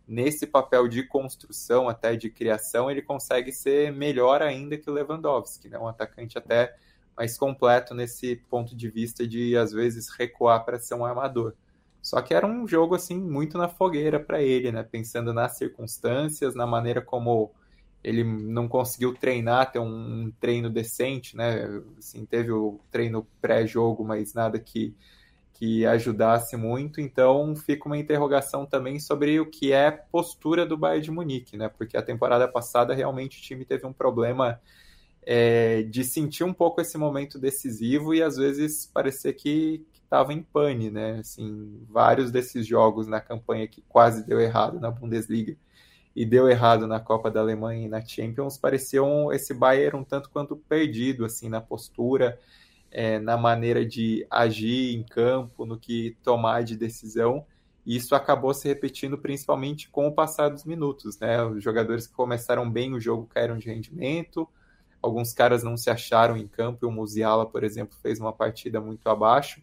[SPEAKER 2] nesse papel de construção, até de criação, ele consegue ser melhor ainda que o Lewandowski, né? um atacante até mais completo nesse ponto de vista de, às vezes, recuar para ser um armador. Só que era um jogo assim muito na fogueira para ele, né? Pensando nas circunstâncias, na maneira como ele não conseguiu treinar, ter um, treino decente, né? Assim, teve o treino pré-jogo, mas nada que, que ajudasse muito. Então fica uma interrogação também sobre o que é postura do Bayern de Munique, né? Porque a temporada passada realmente o time teve um problema é, de sentir um pouco esse momento decisivo e às vezes parecer que estava em pane, né? Assim, vários desses jogos na campanha que quase deu errado na Bundesliga e deu errado na Copa da Alemanha e na Champions, pareciam esse Bayern um tanto quanto perdido, assim, na postura, é, na maneira de agir em campo, no que tomar de decisão. E isso acabou se repetindo principalmente com o passar dos minutos, né? Os jogadores que começaram bem o jogo caíram de rendimento, alguns caras não se acharam em campo, e o Musiala, por exemplo, fez uma partida muito abaixo.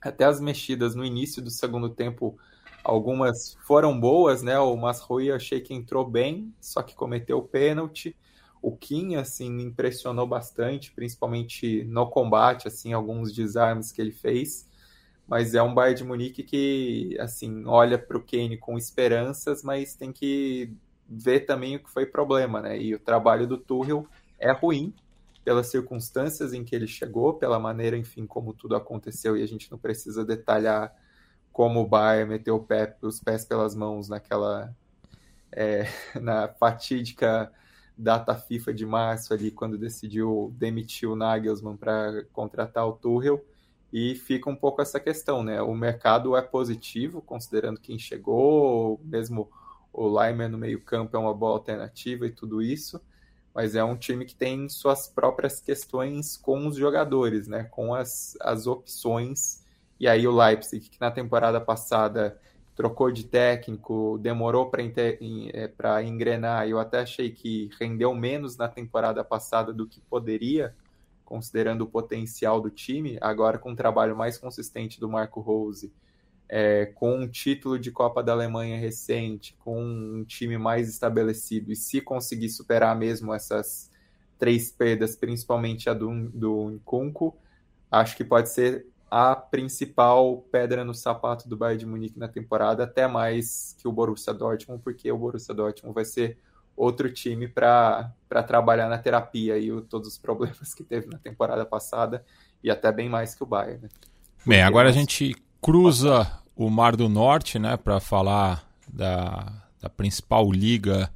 [SPEAKER 2] Até as mexidas no início do segundo tempo Algumas foram boas, né? O Masrui achei que entrou bem, só que cometeu o pênalti. O Kim, assim, impressionou bastante, principalmente no combate, assim, alguns desarmes que ele fez. Mas é um Bayern de Munique que, assim, olha para o Kane com esperanças, mas tem que ver também o que foi problema, né? E o trabalho do Tuchel é ruim pelas circunstâncias em que ele chegou, pela maneira, enfim, como tudo aconteceu, e a gente não precisa detalhar como o Bayern meteu pé, os pés pelas mãos naquela é, na fatídica data FIFA de março ali quando decidiu demitir o Nagelsmann para contratar o Tuchel e fica um pouco essa questão, né? O mercado é positivo considerando quem chegou, mesmo o Leimer no meio campo é uma boa alternativa e tudo isso, mas é um time que tem suas próprias questões com os jogadores, né? Com as, as opções e aí o Leipzig, que na temporada passada trocou de técnico, demorou para é, engrenar, eu até achei que rendeu menos na temporada passada do que poderia, considerando o potencial do time, agora com um trabalho mais consistente do Marco Rose, é, com um título de Copa da Alemanha recente, com um time mais estabelecido, e se conseguir superar mesmo essas três perdas, principalmente a do, do Nkunku, acho que pode ser a principal pedra no sapato do Bayern de Munique na temporada, até mais que o Borussia Dortmund, porque o Borussia Dortmund vai ser outro time para trabalhar na terapia e todos os problemas que teve na temporada passada e até bem mais que o Bayern. Né?
[SPEAKER 1] Bem, agora a gente cruza o Mar do Norte, né, para falar da, da principal liga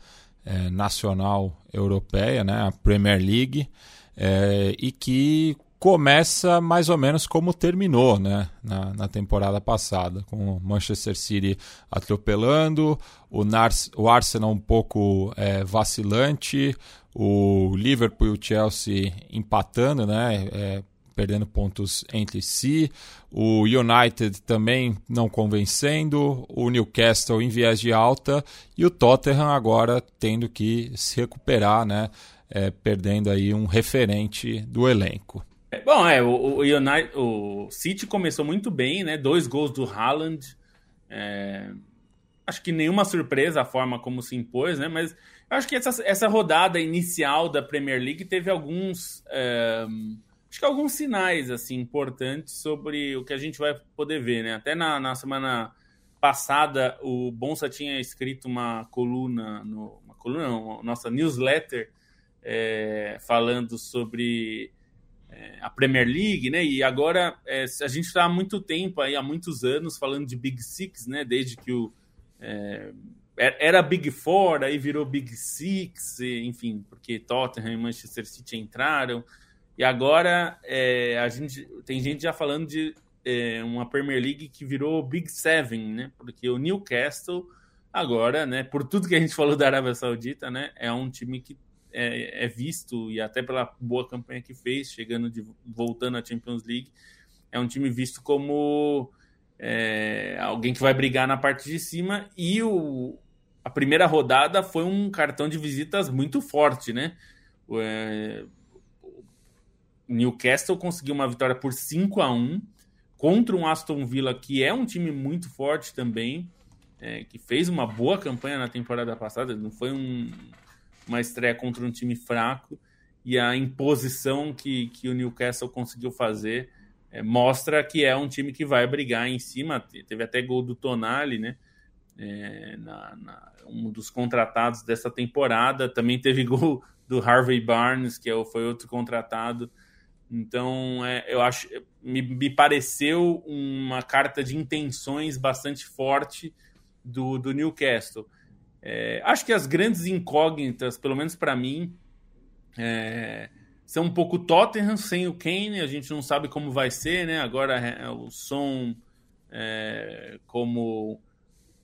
[SPEAKER 1] é, nacional europeia, né, a Premier League, é, e que começa mais ou menos como terminou né, na, na temporada passada, com o Manchester City atropelando, o, Nars, o Arsenal um pouco é, vacilante, o Liverpool e o Chelsea empatando, né, é, perdendo pontos entre si, o United também não convencendo, o Newcastle em viés de alta e o Tottenham agora tendo que se recuperar, né, é, perdendo aí um referente do elenco.
[SPEAKER 3] É, bom, é, o, o, United, o City começou muito bem, né? Dois gols do Haaland. É, acho que nenhuma surpresa a forma como se impôs, né? Mas acho que essa, essa rodada inicial da Premier League teve alguns. É, acho que alguns sinais assim importantes sobre o que a gente vai poder ver, né? Até na, na semana passada o Bonsa tinha escrito uma coluna no uma coluna, não, nossa newsletter é, falando sobre é, a Premier League, né? E agora é, a gente está há muito tempo aí, há muitos anos, falando de Big Six, né? Desde que o é, era Big Four, aí virou Big Six, enfim, porque Tottenham e Manchester City entraram. E agora é, a gente tem gente já falando de é, uma Premier League que virou Big Seven, né? Porque o Newcastle agora, né? Por tudo que a gente falou da Arábia Saudita, né? É um time que é, é, visto, e até pela boa campanha que fez, chegando de, voltando à Champions League, é um time visto como é, alguém que vai brigar na parte de cima, e o, a primeira rodada foi um cartão de visitas muito forte, né? O, é, Newcastle conseguiu uma vitória por 5 a 1 contra um Aston Villa que é um time muito forte também, é, que fez uma boa campanha na temporada passada, não foi um, uma estreia contra um time fraco e a imposição que, que o Newcastle conseguiu fazer é, mostra que é um time que vai brigar em cima. Teve até gol do Tonali, né? É, na, na, um dos contratados dessa temporada. Também teve gol do Harvey Barnes, que é foi outro contratado. Então, é, eu acho, me, me, pareceu uma carta de intenções bastante forte do, do Newcastle. É, acho que as grandes incógnitas, pelo menos para mim, é, são um pouco Tottenham sem o Kane. A gente não sabe como vai ser, né? Agora é, o som é, como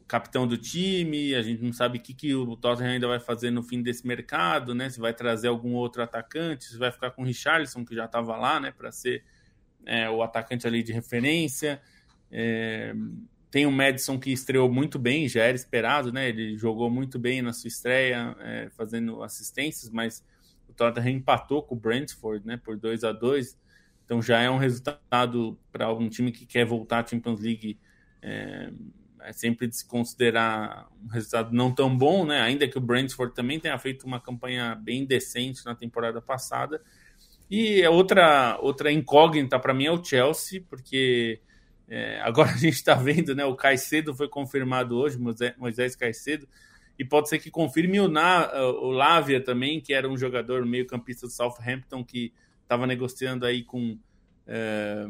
[SPEAKER 3] capitão do time, a gente não sabe o que, que o Tottenham ainda vai fazer no fim desse mercado, né? Se vai trazer algum outro atacante, se vai ficar com o Richarlison, que já estava lá, né? Para ser é, o atacante ali de referência. É, tem o Madison que estreou muito bem, já era esperado, né? Ele jogou muito bem na sua estreia, é, fazendo assistências, mas o Tottenham empatou com o Brentford, né? Por 2 a 2 Então já é um resultado para um time que quer voltar à Champions League. É, é, sempre de se considerar um resultado não tão bom, né? Ainda que o Brentford também tenha feito uma campanha bem decente na temporada passada. E outra outra incógnita para mim é o Chelsea, porque é, agora a gente está vendo, né? O Caicedo foi confirmado hoje, Moisés Caicedo, e pode ser que confirme o, Na, o Lávia também, que era um jogador meio-campista do Southampton que estava negociando aí com, é,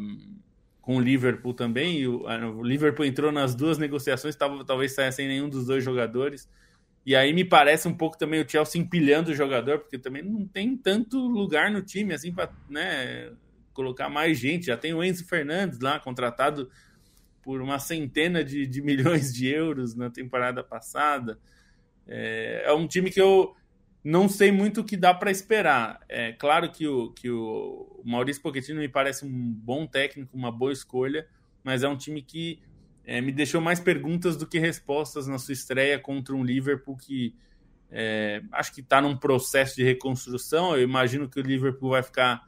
[SPEAKER 3] com o Liverpool também. E o, o, Liverpool entrou nas duas negociações, tava, talvez saia sem nenhum dos dois jogadores. E aí me parece um pouco também o Chelsea empilhando o jogador, porque também não tem tanto lugar no time assim para né, colocar mais gente. Já tem o Enzo Fernandes lá, contratado por uma centena de, de milhões de euros na temporada passada. É, é, um time que eu não sei muito o que dá para esperar. É claro que o, que o Maurício Pochettino me parece um bom técnico, uma boa escolha, mas é um time que é, me deixou mais perguntas do que respostas na sua estreia contra um Liverpool que é, acho que está num processo de reconstrução. Eu imagino que o Liverpool vai ficar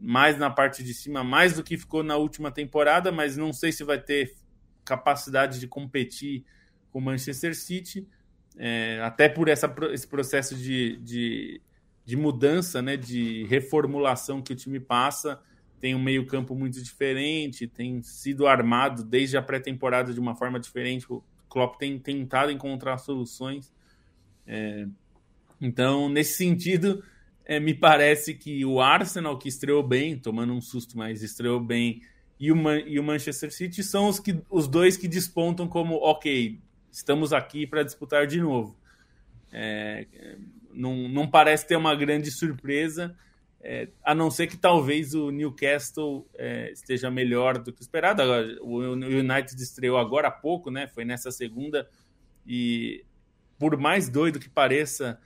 [SPEAKER 3] mais na parte de cima, mais do que ficou na última temporada, mas não sei se vai ter capacidade de competir com o Manchester City, é, até por essa, esse processo de, de, de, mudança, né, de reformulação que o time passa. Tem um meio-campo muito diferente, tem sido armado desde a pré-temporada de uma forma diferente. O Klopp tem tentado encontrar soluções. É, então, nesse sentido, é, me parece que o Arsenal, que estreou bem, tomando um susto, mas estreou bem, e o, Man e o Manchester City são os, que, os dois que despontam como, ok, estamos aqui para disputar de novo. É, não, não parece ter uma grande surpresa, é, a não ser que talvez o Newcastle é, esteja melhor do que esperado. Agora, o United estreou agora há pouco, né? Foi nessa segunda, e por mais doido que pareça,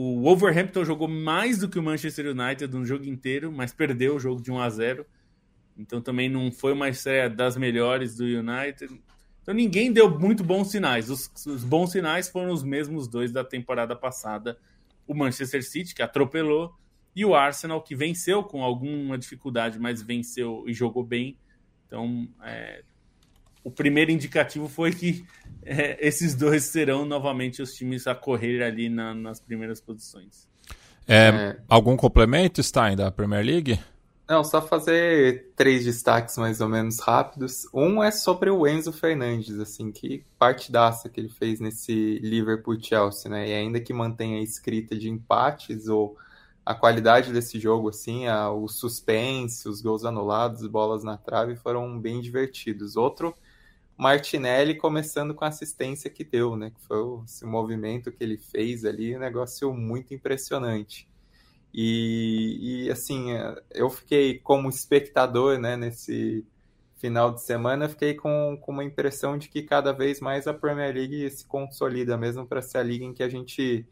[SPEAKER 3] o Wolverhampton jogou mais do que o Manchester United no jogo inteiro, mas perdeu o jogo de 1 a 0. Então também não foi uma estreia das melhores do United. Então ninguém deu muito bons sinais. Os, os, bons sinais foram os mesmos dois da temporada passada. O Manchester City, que atropelou, e o Arsenal, que venceu com alguma dificuldade, mas venceu e jogou bem. Então, é, o primeiro indicativo foi que é, esses dois serão novamente os times a correr ali na, nas primeiras posições.
[SPEAKER 1] É, é. Algum complemento, Stein, da Premier League?
[SPEAKER 2] Não, só fazer três destaques mais ou menos rápidos. Um é sobre o Enzo Fernandes, assim, que partidaça que ele fez nesse Liverpool-Chelsea, né? E ainda que mantenha a escrita de empates ou a qualidade desse jogo, assim, a, o suspense, os gols anulados, bolas na trave foram bem divertidos. Outro, Martinelli começando com a assistência que deu, né? Que foi esse movimento que ele fez ali, um negócio muito impressionante. E, e, assim, eu fiquei como espectador, né, nesse final de semana, fiquei com, com uma impressão de que cada vez mais a Premier League se consolida mesmo para ser a liga em que a gente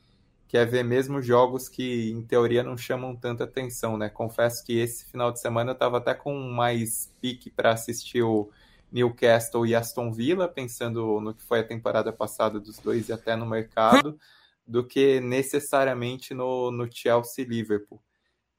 [SPEAKER 2] quer ver mesmo jogos que em teoria não chamam tanta atenção, né? Confesso que esse final de semana eu estava até com mais pique para assistir o Newcastle e Aston Villa, pensando no que foi a temporada passada dos dois e até no mercado do que necessariamente no, no Chelsea Liverpool.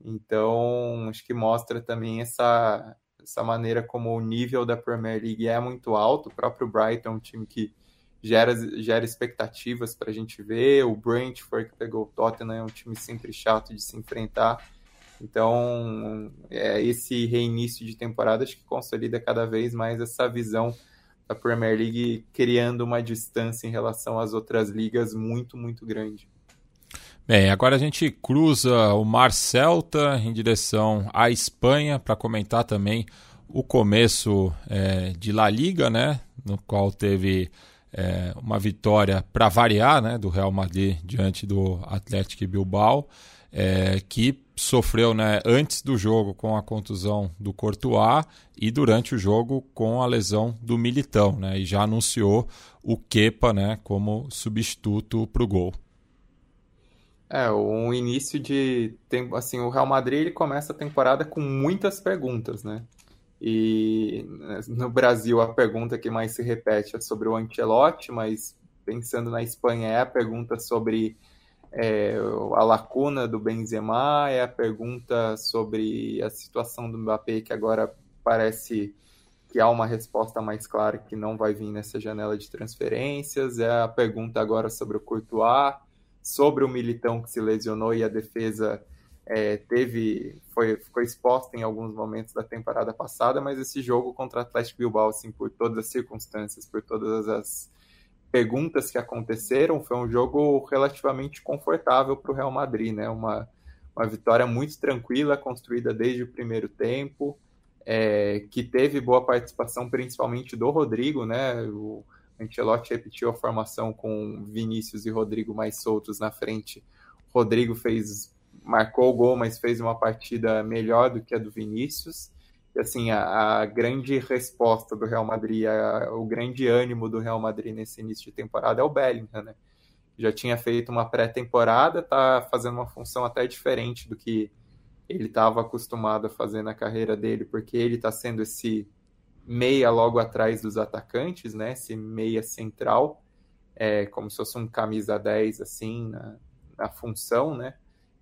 [SPEAKER 2] Então, acho que mostra também essa, essa maneira como o nível da Premier League é muito alto. O próprio Brighton é um time que gera, gera expectativas para a gente ver. O Brentford, que pegou o Tottenham, é um time sempre chato de se enfrentar. Então, é esse reinício de temporada acho que consolida cada vez mais essa visão a Premier League criando uma distância em relação às outras ligas muito, muito grande.
[SPEAKER 1] Bem, agora a gente cruza o Mar Celta em direção à Espanha para comentar também o começo é, de La Liga, né, no qual teve é, uma vitória para variar né, do Real Madrid diante do Atlético Bilbao, é, que sofreu né, antes do jogo com a contusão do Courtois e durante o jogo com a lesão do Militão, né, e já anunciou o Kepa né, como substituto para o gol.
[SPEAKER 2] É, um início de tempo, assim, o Real Madrid ele começa a temporada com muitas perguntas, né? E no Brasil a pergunta que mais se repete é sobre o Ancelotti, mas pensando na Espanha é a pergunta sobre é, a lacuna do Benzema, é a pergunta sobre a situação do Mbappé, que agora parece que há uma resposta mais clara que não vai vir nessa janela de transferências, é a pergunta agora sobre o Courtois, sobre o Militão que se lesionou e a defesa é, teve foi, ficou exposta em alguns momentos da temporada passada, mas esse jogo contra o Atlético Bilbao, assim, por todas as circunstâncias, por todas as perguntas que aconteceram, foi um jogo relativamente confortável para o Real Madrid, né? Uma, uma vitória muito tranquila, construída desde o primeiro tempo, é, que teve boa participação, principalmente do Rodrigo, né? O Ancelotti repetiu a formação com Vinícius e Rodrigo mais soltos na frente. Rodrigo fez marcou o gol, mas fez uma partida melhor do que a do Vinícius assim, a, a, grande resposta do Real Madrid, a, o grande ânimo do Real Madrid nesse início de temporada é o Bellingham, né? Já tinha feito uma pré-temporada, tá fazendo uma função até diferente do que ele estava acostumado a fazer na carreira dele, porque ele está sendo esse meia logo atrás dos atacantes, né? Esse meia central, é, como se fosse um camisa 10, assim, na, na função, né?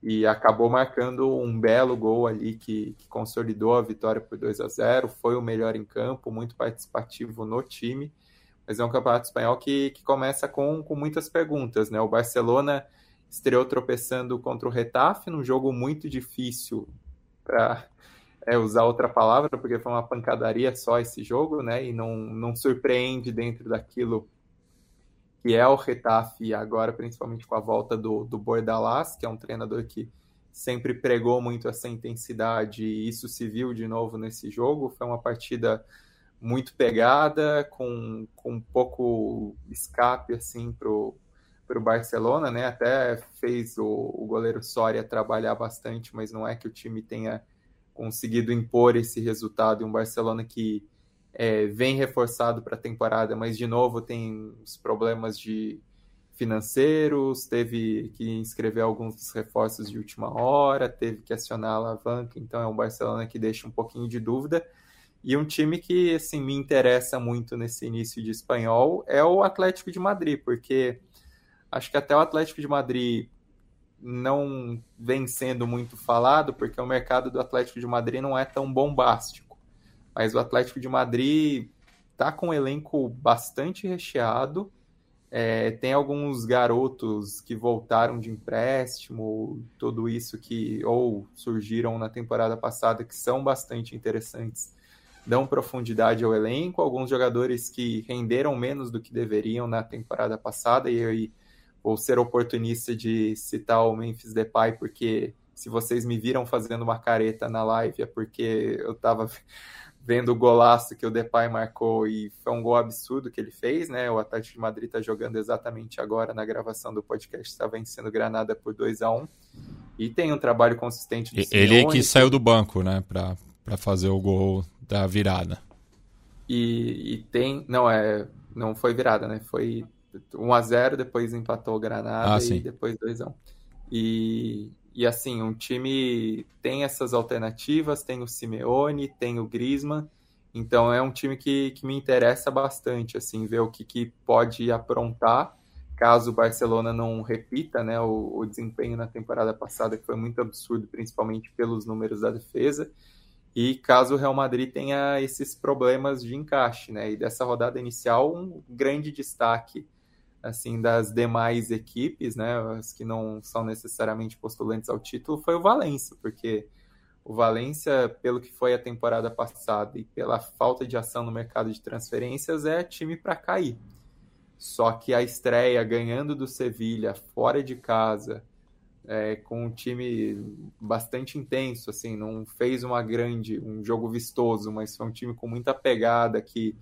[SPEAKER 2] E acabou marcando um belo gol ali que, que, consolidou a vitória por 2 a 0 foi o melhor em campo, muito participativo no time, mas é um campeonato espanhol que, que começa com, com muitas perguntas, né? O Barcelona estreou tropeçando contra o Retafe num jogo muito difícil para é, usar outra palavra, porque foi uma pancadaria só esse jogo, né? E não, não surpreende dentro daquilo que é o Retafe agora, principalmente com a volta do, do Bordalás, que é um treinador que sempre pregou muito essa intensidade e isso se viu de novo nesse jogo. Foi uma partida muito pegada, com, com pouco escape assim para o Barcelona, né? Até fez o, o goleiro Soria trabalhar bastante, mas não é que o time tenha conseguido impor esse resultado. E um Barcelona que é, vem reforçado para a temporada, mas de novo tem os problemas de financeiros, teve que inscrever alguns dos reforços de última hora, teve que acionar a alavanca, então é um Barcelona que deixa um pouquinho de dúvida. E um time que assim me interessa muito nesse início de espanhol é o Atlético de Madrid, porque acho que até o Atlético de Madrid não vem sendo muito falado, porque o mercado do Atlético de Madrid não é tão bombástico mas o Atlético de Madrid tá com um elenco bastante recheado. É, tem alguns garotos que voltaram de empréstimo, tudo isso que ou surgiram na temporada passada que são bastante interessantes, dão profundidade ao elenco. Alguns jogadores que renderam menos do que deveriam na temporada passada e aí vou ser oportunista de citar o Memphis Depay porque se vocês me viram fazendo uma careta na live é porque eu estava vendo o golaço que o Depay marcou e foi um gol absurdo que ele fez, né? O Atlético de Madrid está jogando exatamente agora na gravação do podcast, está vencendo Granada por 2 a 1 e tem um trabalho consistente
[SPEAKER 1] do Ele Simeone, que saiu do banco, né, para fazer o gol da virada.
[SPEAKER 2] E, e, tem, não é, não foi virada, né? Foi 1 a 0, depois empatou o Granada ah, e depois 2 a 1. E e assim, um time tem essas alternativas, tem o Simeone, tem o Griezmann, então é um time que, que me interessa bastante, assim, ver o que, que pode aprontar. Caso o Barcelona não repita né, o, o, desempenho na temporada passada, que foi muito absurdo, principalmente pelos números da defesa, e caso o Real Madrid tenha esses problemas de encaixe, né? E dessa rodada inicial, um grande destaque assim das demais equipes, né, as que não são necessariamente postulantes ao título, foi o Valência, porque o Valência, pelo que foi a temporada passada e pela falta de ação no mercado de transferências, é time para cair. Só que a estreia ganhando do Sevilha fora de casa, é, com um time bastante intenso, assim, não fez uma grande, um jogo vistoso, mas foi um time com muita pegada que,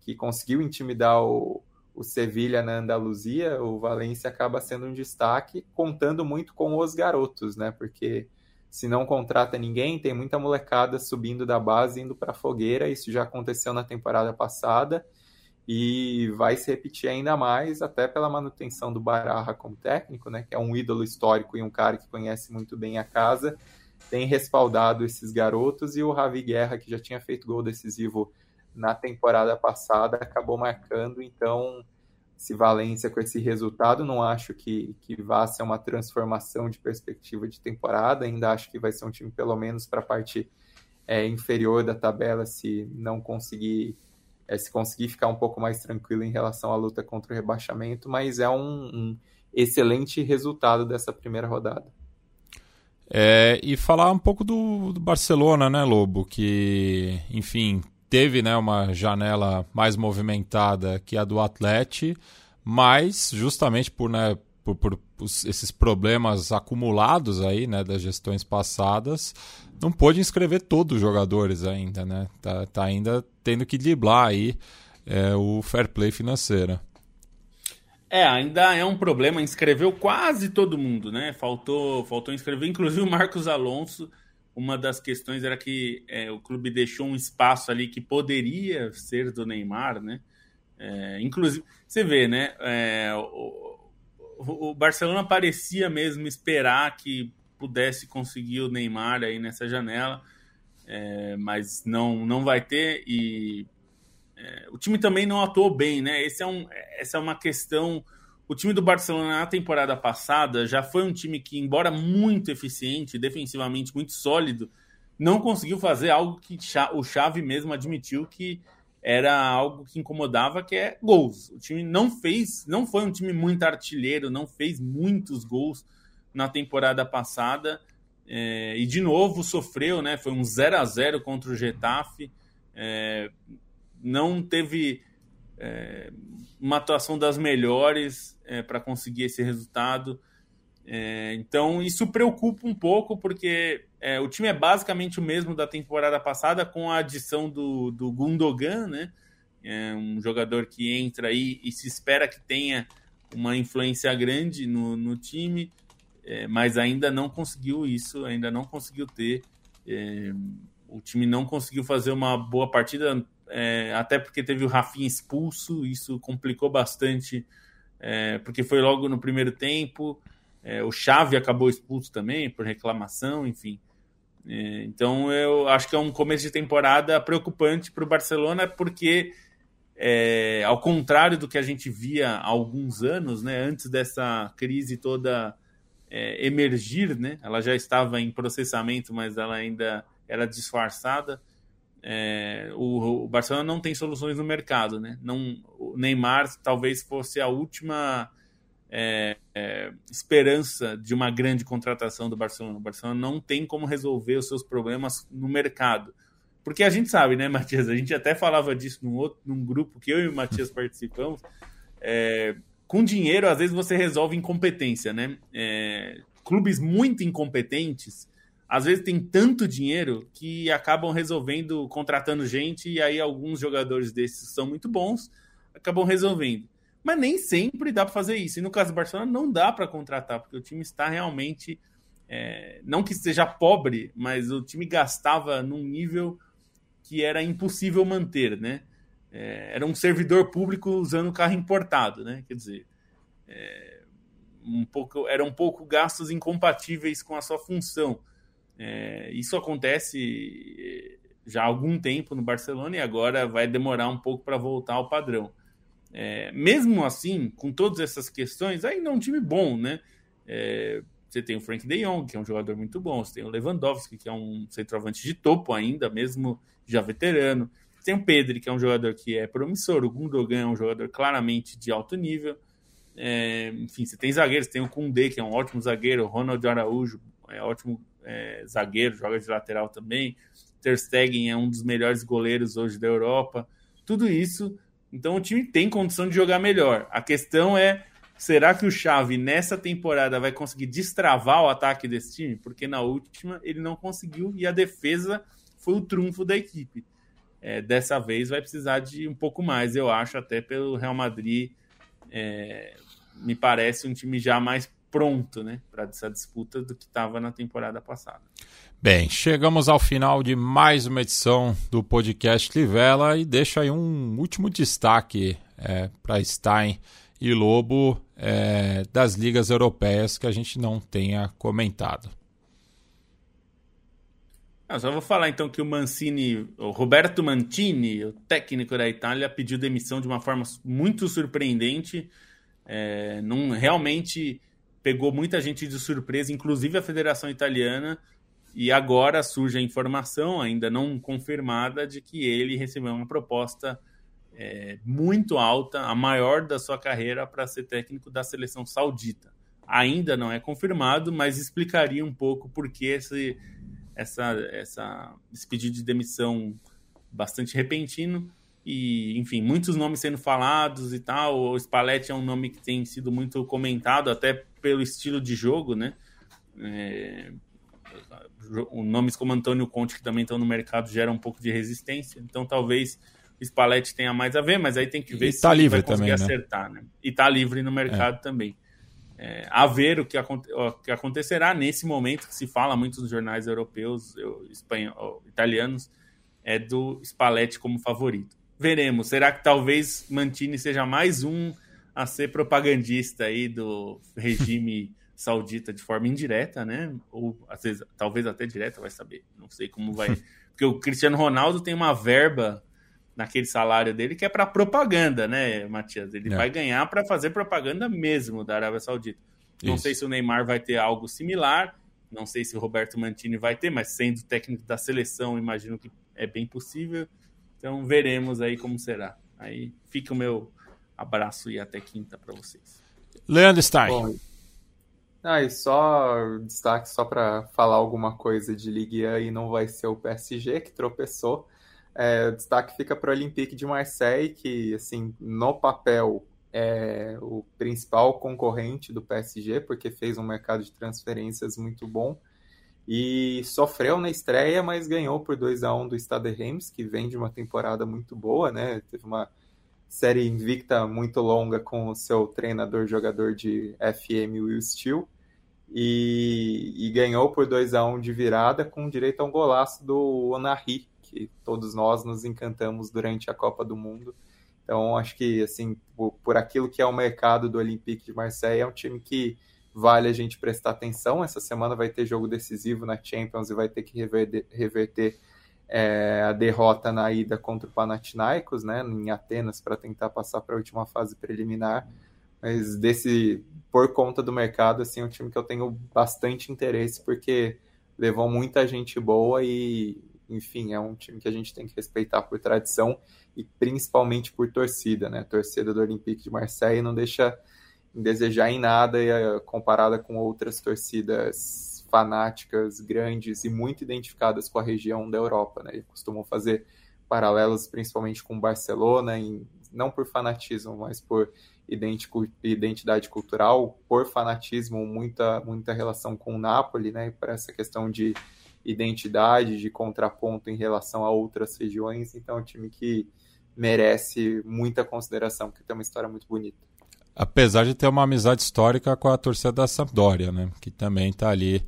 [SPEAKER 2] que conseguiu intimidar o, o Sevilha na Andaluzia, o Valência acaba sendo um destaque, contando muito com os garotos, né? Porque se não contrata ninguém, tem muita molecada subindo da base indo para a fogueira. Isso já aconteceu na temporada passada e vai se repetir ainda mais, até pela manutenção do Barra como técnico, né? Que é um ídolo histórico e um cara que conhece muito bem a casa. Tem respaldado esses garotos e o Ravi Guerra, que já tinha feito gol decisivo na temporada passada acabou marcando, então se Valência com esse resultado, não acho que, que vá ser uma transformação de perspectiva de temporada, ainda acho que vai ser um time pelo menos para a parte é, inferior da tabela se não conseguir é, se conseguir ficar um pouco mais tranquilo em relação à luta contra o rebaixamento, mas é um, um excelente resultado dessa primeira rodada.
[SPEAKER 1] É, e falar um pouco do, do Barcelona, né, Lobo? Que, enfim, teve né, uma janela mais movimentada que a do Atlético, mas justamente por, né, por, por, esses problemas acumulados aí, né, das gestões passadas, não pôde inscrever todos os jogadores ainda, né? Tá, tá ainda tendo que driblar aí é, o fair play financeiro.
[SPEAKER 3] É, ainda é um problema. Inscreveu quase todo mundo, né? Faltou, faltou inscrever, inclusive o Marcos Alonso uma das questões era que é, o clube deixou um espaço ali que poderia ser do Neymar, né? É, inclusive, você vê, né? É, o, o, Barcelona parecia mesmo esperar que pudesse conseguir o Neymar aí nessa janela, é, mas não, não vai ter e é, o time também não atuou bem, né? Esse é um, essa é uma questão o time do Barcelona na temporada passada já foi um time que, embora muito eficiente, defensivamente muito sólido, não conseguiu fazer algo que o Xavi mesmo admitiu que era algo que incomodava, que é gols. O time não fez, não foi um time muito artilheiro, não fez muitos gols na temporada passada. É, e de novo sofreu, né? Foi um 0 a 0 contra o Getafe. É, não teve é, uma atuação das melhores é, para conseguir esse resultado. É, então isso preocupa um pouco, porque é, o time é basicamente o mesmo da temporada passada, com a adição do, do Gundogan, né? É um jogador que entra aí e se espera que tenha uma influência grande no, no time, é, mas ainda não conseguiu isso, ainda não conseguiu ter. É, o time não conseguiu fazer uma boa partida até porque teve o Rafinha expulso, isso complicou bastante, é, porque foi logo no primeiro tempo. É, o Chave acabou expulso também por reclamação, enfim. É, então eu acho que é um começo de temporada preocupante para o Barcelona, porque é, ao contrário do que a gente via há alguns anos, né, antes dessa crise toda é, emergir, né, ela já estava em processamento, mas ela ainda era disfarçada é, o, o, Barcelona não tem soluções no mercado, né? Não, o Neymar talvez fosse a última é, é, esperança de uma grande contratação do Barcelona. O Barcelona não tem como resolver os seus problemas no mercado. Porque a gente sabe, né, Matias? A gente até falava disso num, outro, num grupo que eu e o Matias participamos. É, com dinheiro, às vezes você resolve incompetência, né? É, clubes muito incompetentes às vezes tem tanto dinheiro que acabam resolvendo, contratando gente, e aí alguns jogadores desses são muito bons, acabam resolvendo. Mas nem sempre dá para fazer isso. E no caso do Barcelona, não dá para contratar, porque o time está realmente. É, não que seja pobre, mas o time gastava num nível que era impossível manter, né? É, era um servidor público usando carro importado, né? Quer dizer, é, um pouco, eram um pouco gastos incompatíveis com a sua função. É, isso acontece é, já há algum tempo no Barcelona e agora vai demorar um pouco para voltar ao padrão. É, mesmo assim, com todas essas questões, ainda é um time bom, né? É, você tem o Frank de Jong, que é um jogador muito bom, você tem o Lewandowski, que é um centroavante de topo ainda, mesmo já veterano. Você tem o Pedri, que é um jogador que é promissor, o Gundogan é um jogador claramente de alto nível. É, enfim, você tem zagueiros, tem o Koundé, que é um ótimo zagueiro, o Ronald Araújo, é ótimo é, zagueiro, joga de lateral também. Ter Stegen é um dos melhores goleiros hoje da Europa. Tudo isso, então o time tem condição de jogar melhor. A questão é, será que o Xavi nessa temporada vai conseguir destravar o ataque desse time? Porque na última ele não conseguiu e a defesa foi o trunfo da equipe. É, dessa vez vai precisar de um pouco mais, eu acho, até pelo Real Madrid. É, me parece um time já mais pronto né, para essa disputa do que estava na temporada passada.
[SPEAKER 1] Bem, chegamos ao final de mais uma edição do podcast Livela e deixo aí um último destaque é, para Stein e Lobo é, das ligas europeias que a gente não tenha comentado.
[SPEAKER 3] Ah, só vou falar então que o Mancini, o Roberto Mantini, o técnico da Itália, pediu demissão de uma forma muito surpreendente. É, não realmente pegou muita gente de surpresa, inclusive a Federação Italiana, e agora surge a informação, ainda não confirmada, de que ele recebeu uma proposta é, muito alta, a maior da sua carreira, para ser técnico da seleção saudita. Ainda não é confirmado, mas explicaria um pouco por que esse, essa, essa, esse pedido de demissão bastante repentino. E, enfim, muitos nomes sendo falados e tal. O Spalletti é um nome que tem sido muito comentado, até pelo estilo de jogo, né? É, nomes como Antônio Conte, que também estão no mercado, geram um pouco de resistência. Então, talvez o Spalletti tenha mais a ver, mas aí tem que ver e
[SPEAKER 1] se tá livre vai conseguir também,
[SPEAKER 3] né? acertar. Né? E está livre no mercado é. também. É, a ver o que, o que, acontecerá nesse momento que se fala muito nos jornais europeus, espanhol, italianos, é do Spalletti como favorito. Veremos. Será que talvez Mantini seja mais um a ser propagandista aí do regime saudita de forma indireta, né? Ou às vezes, talvez até direta, vai saber. Não sei como vai. Porque o Cristiano Ronaldo tem uma verba naquele salário dele que é para propaganda, né, Matias? Ele é. vai ganhar para fazer propaganda mesmo da Arábia Saudita. Não Isso. sei se o Neymar vai ter algo similar, não sei se o Roberto Mantini vai ter, mas sendo técnico da seleção, imagino que é bem possível. Então veremos aí como será. Aí fica o meu Abraço e até quinta para vocês.
[SPEAKER 1] Leandro Stein. Bom,
[SPEAKER 2] ah, e só destaque só para falar alguma coisa de Ligue 1 e não vai ser o PSG que tropeçou. É, o destaque fica para o Olympique de Marseille, que assim no papel é o principal concorrente do PSG, porque fez um mercado de transferências muito bom e sofreu na estreia, mas ganhou por 2 a 1 do Stade Reims, que vem de uma temporada muito boa, né? Teve uma série invicta muito longa com o seu treinador-jogador de FM, Will Steele, e, e, ganhou por 2 a 1 um de virada com direito a um golaço do Onari, que todos nós nos encantamos durante a Copa do Mundo. Então, acho que, assim, por, por aquilo que é o mercado do Olympique de Marseille, é um time que vale a gente prestar atenção. Essa semana vai ter jogo decisivo na Champions e vai ter que reverter, reverter é, a derrota na ida contra o Panathinaikos, né, em Atenas, para tentar passar para a última fase preliminar. Mas desse, por conta do mercado, assim, é um time que eu tenho bastante interesse, porque levou muita gente boa e enfim, é um time que a gente tem que respeitar por tradição e principalmente por torcida, né? Torcida do Olympique de Marseille não deixa desejar em nada eh, comparada com outras torcidas fanáticas, grandes e muito identificadas com a região da Europa, né? E costumam fazer paralelos principalmente com Barcelona, em, não por fanatismo, mas por identidade cultural, por fanatismo, muita, muita relação com o Napoli, né? Para essa questão de identidade, de contraponto em relação a outras regiões. Então, é um time que merece muita consideração, porque tem uma história muito bonita.
[SPEAKER 1] Apesar de ter uma amizade histórica com a torcida da Sampdoria, né? Que também está ali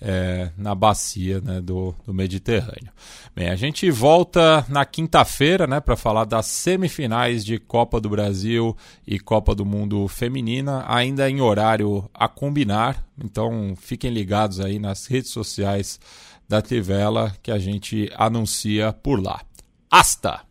[SPEAKER 1] é, na bacia né, do, do, Mediterrâneo. Bem, a gente volta na quinta-feira né, para falar das semifinais de Copa do Brasil e Copa do Mundo Feminina, ainda em horário a combinar. Então fiquem ligados aí nas redes sociais da Tivela que a gente anuncia por lá. Hasta!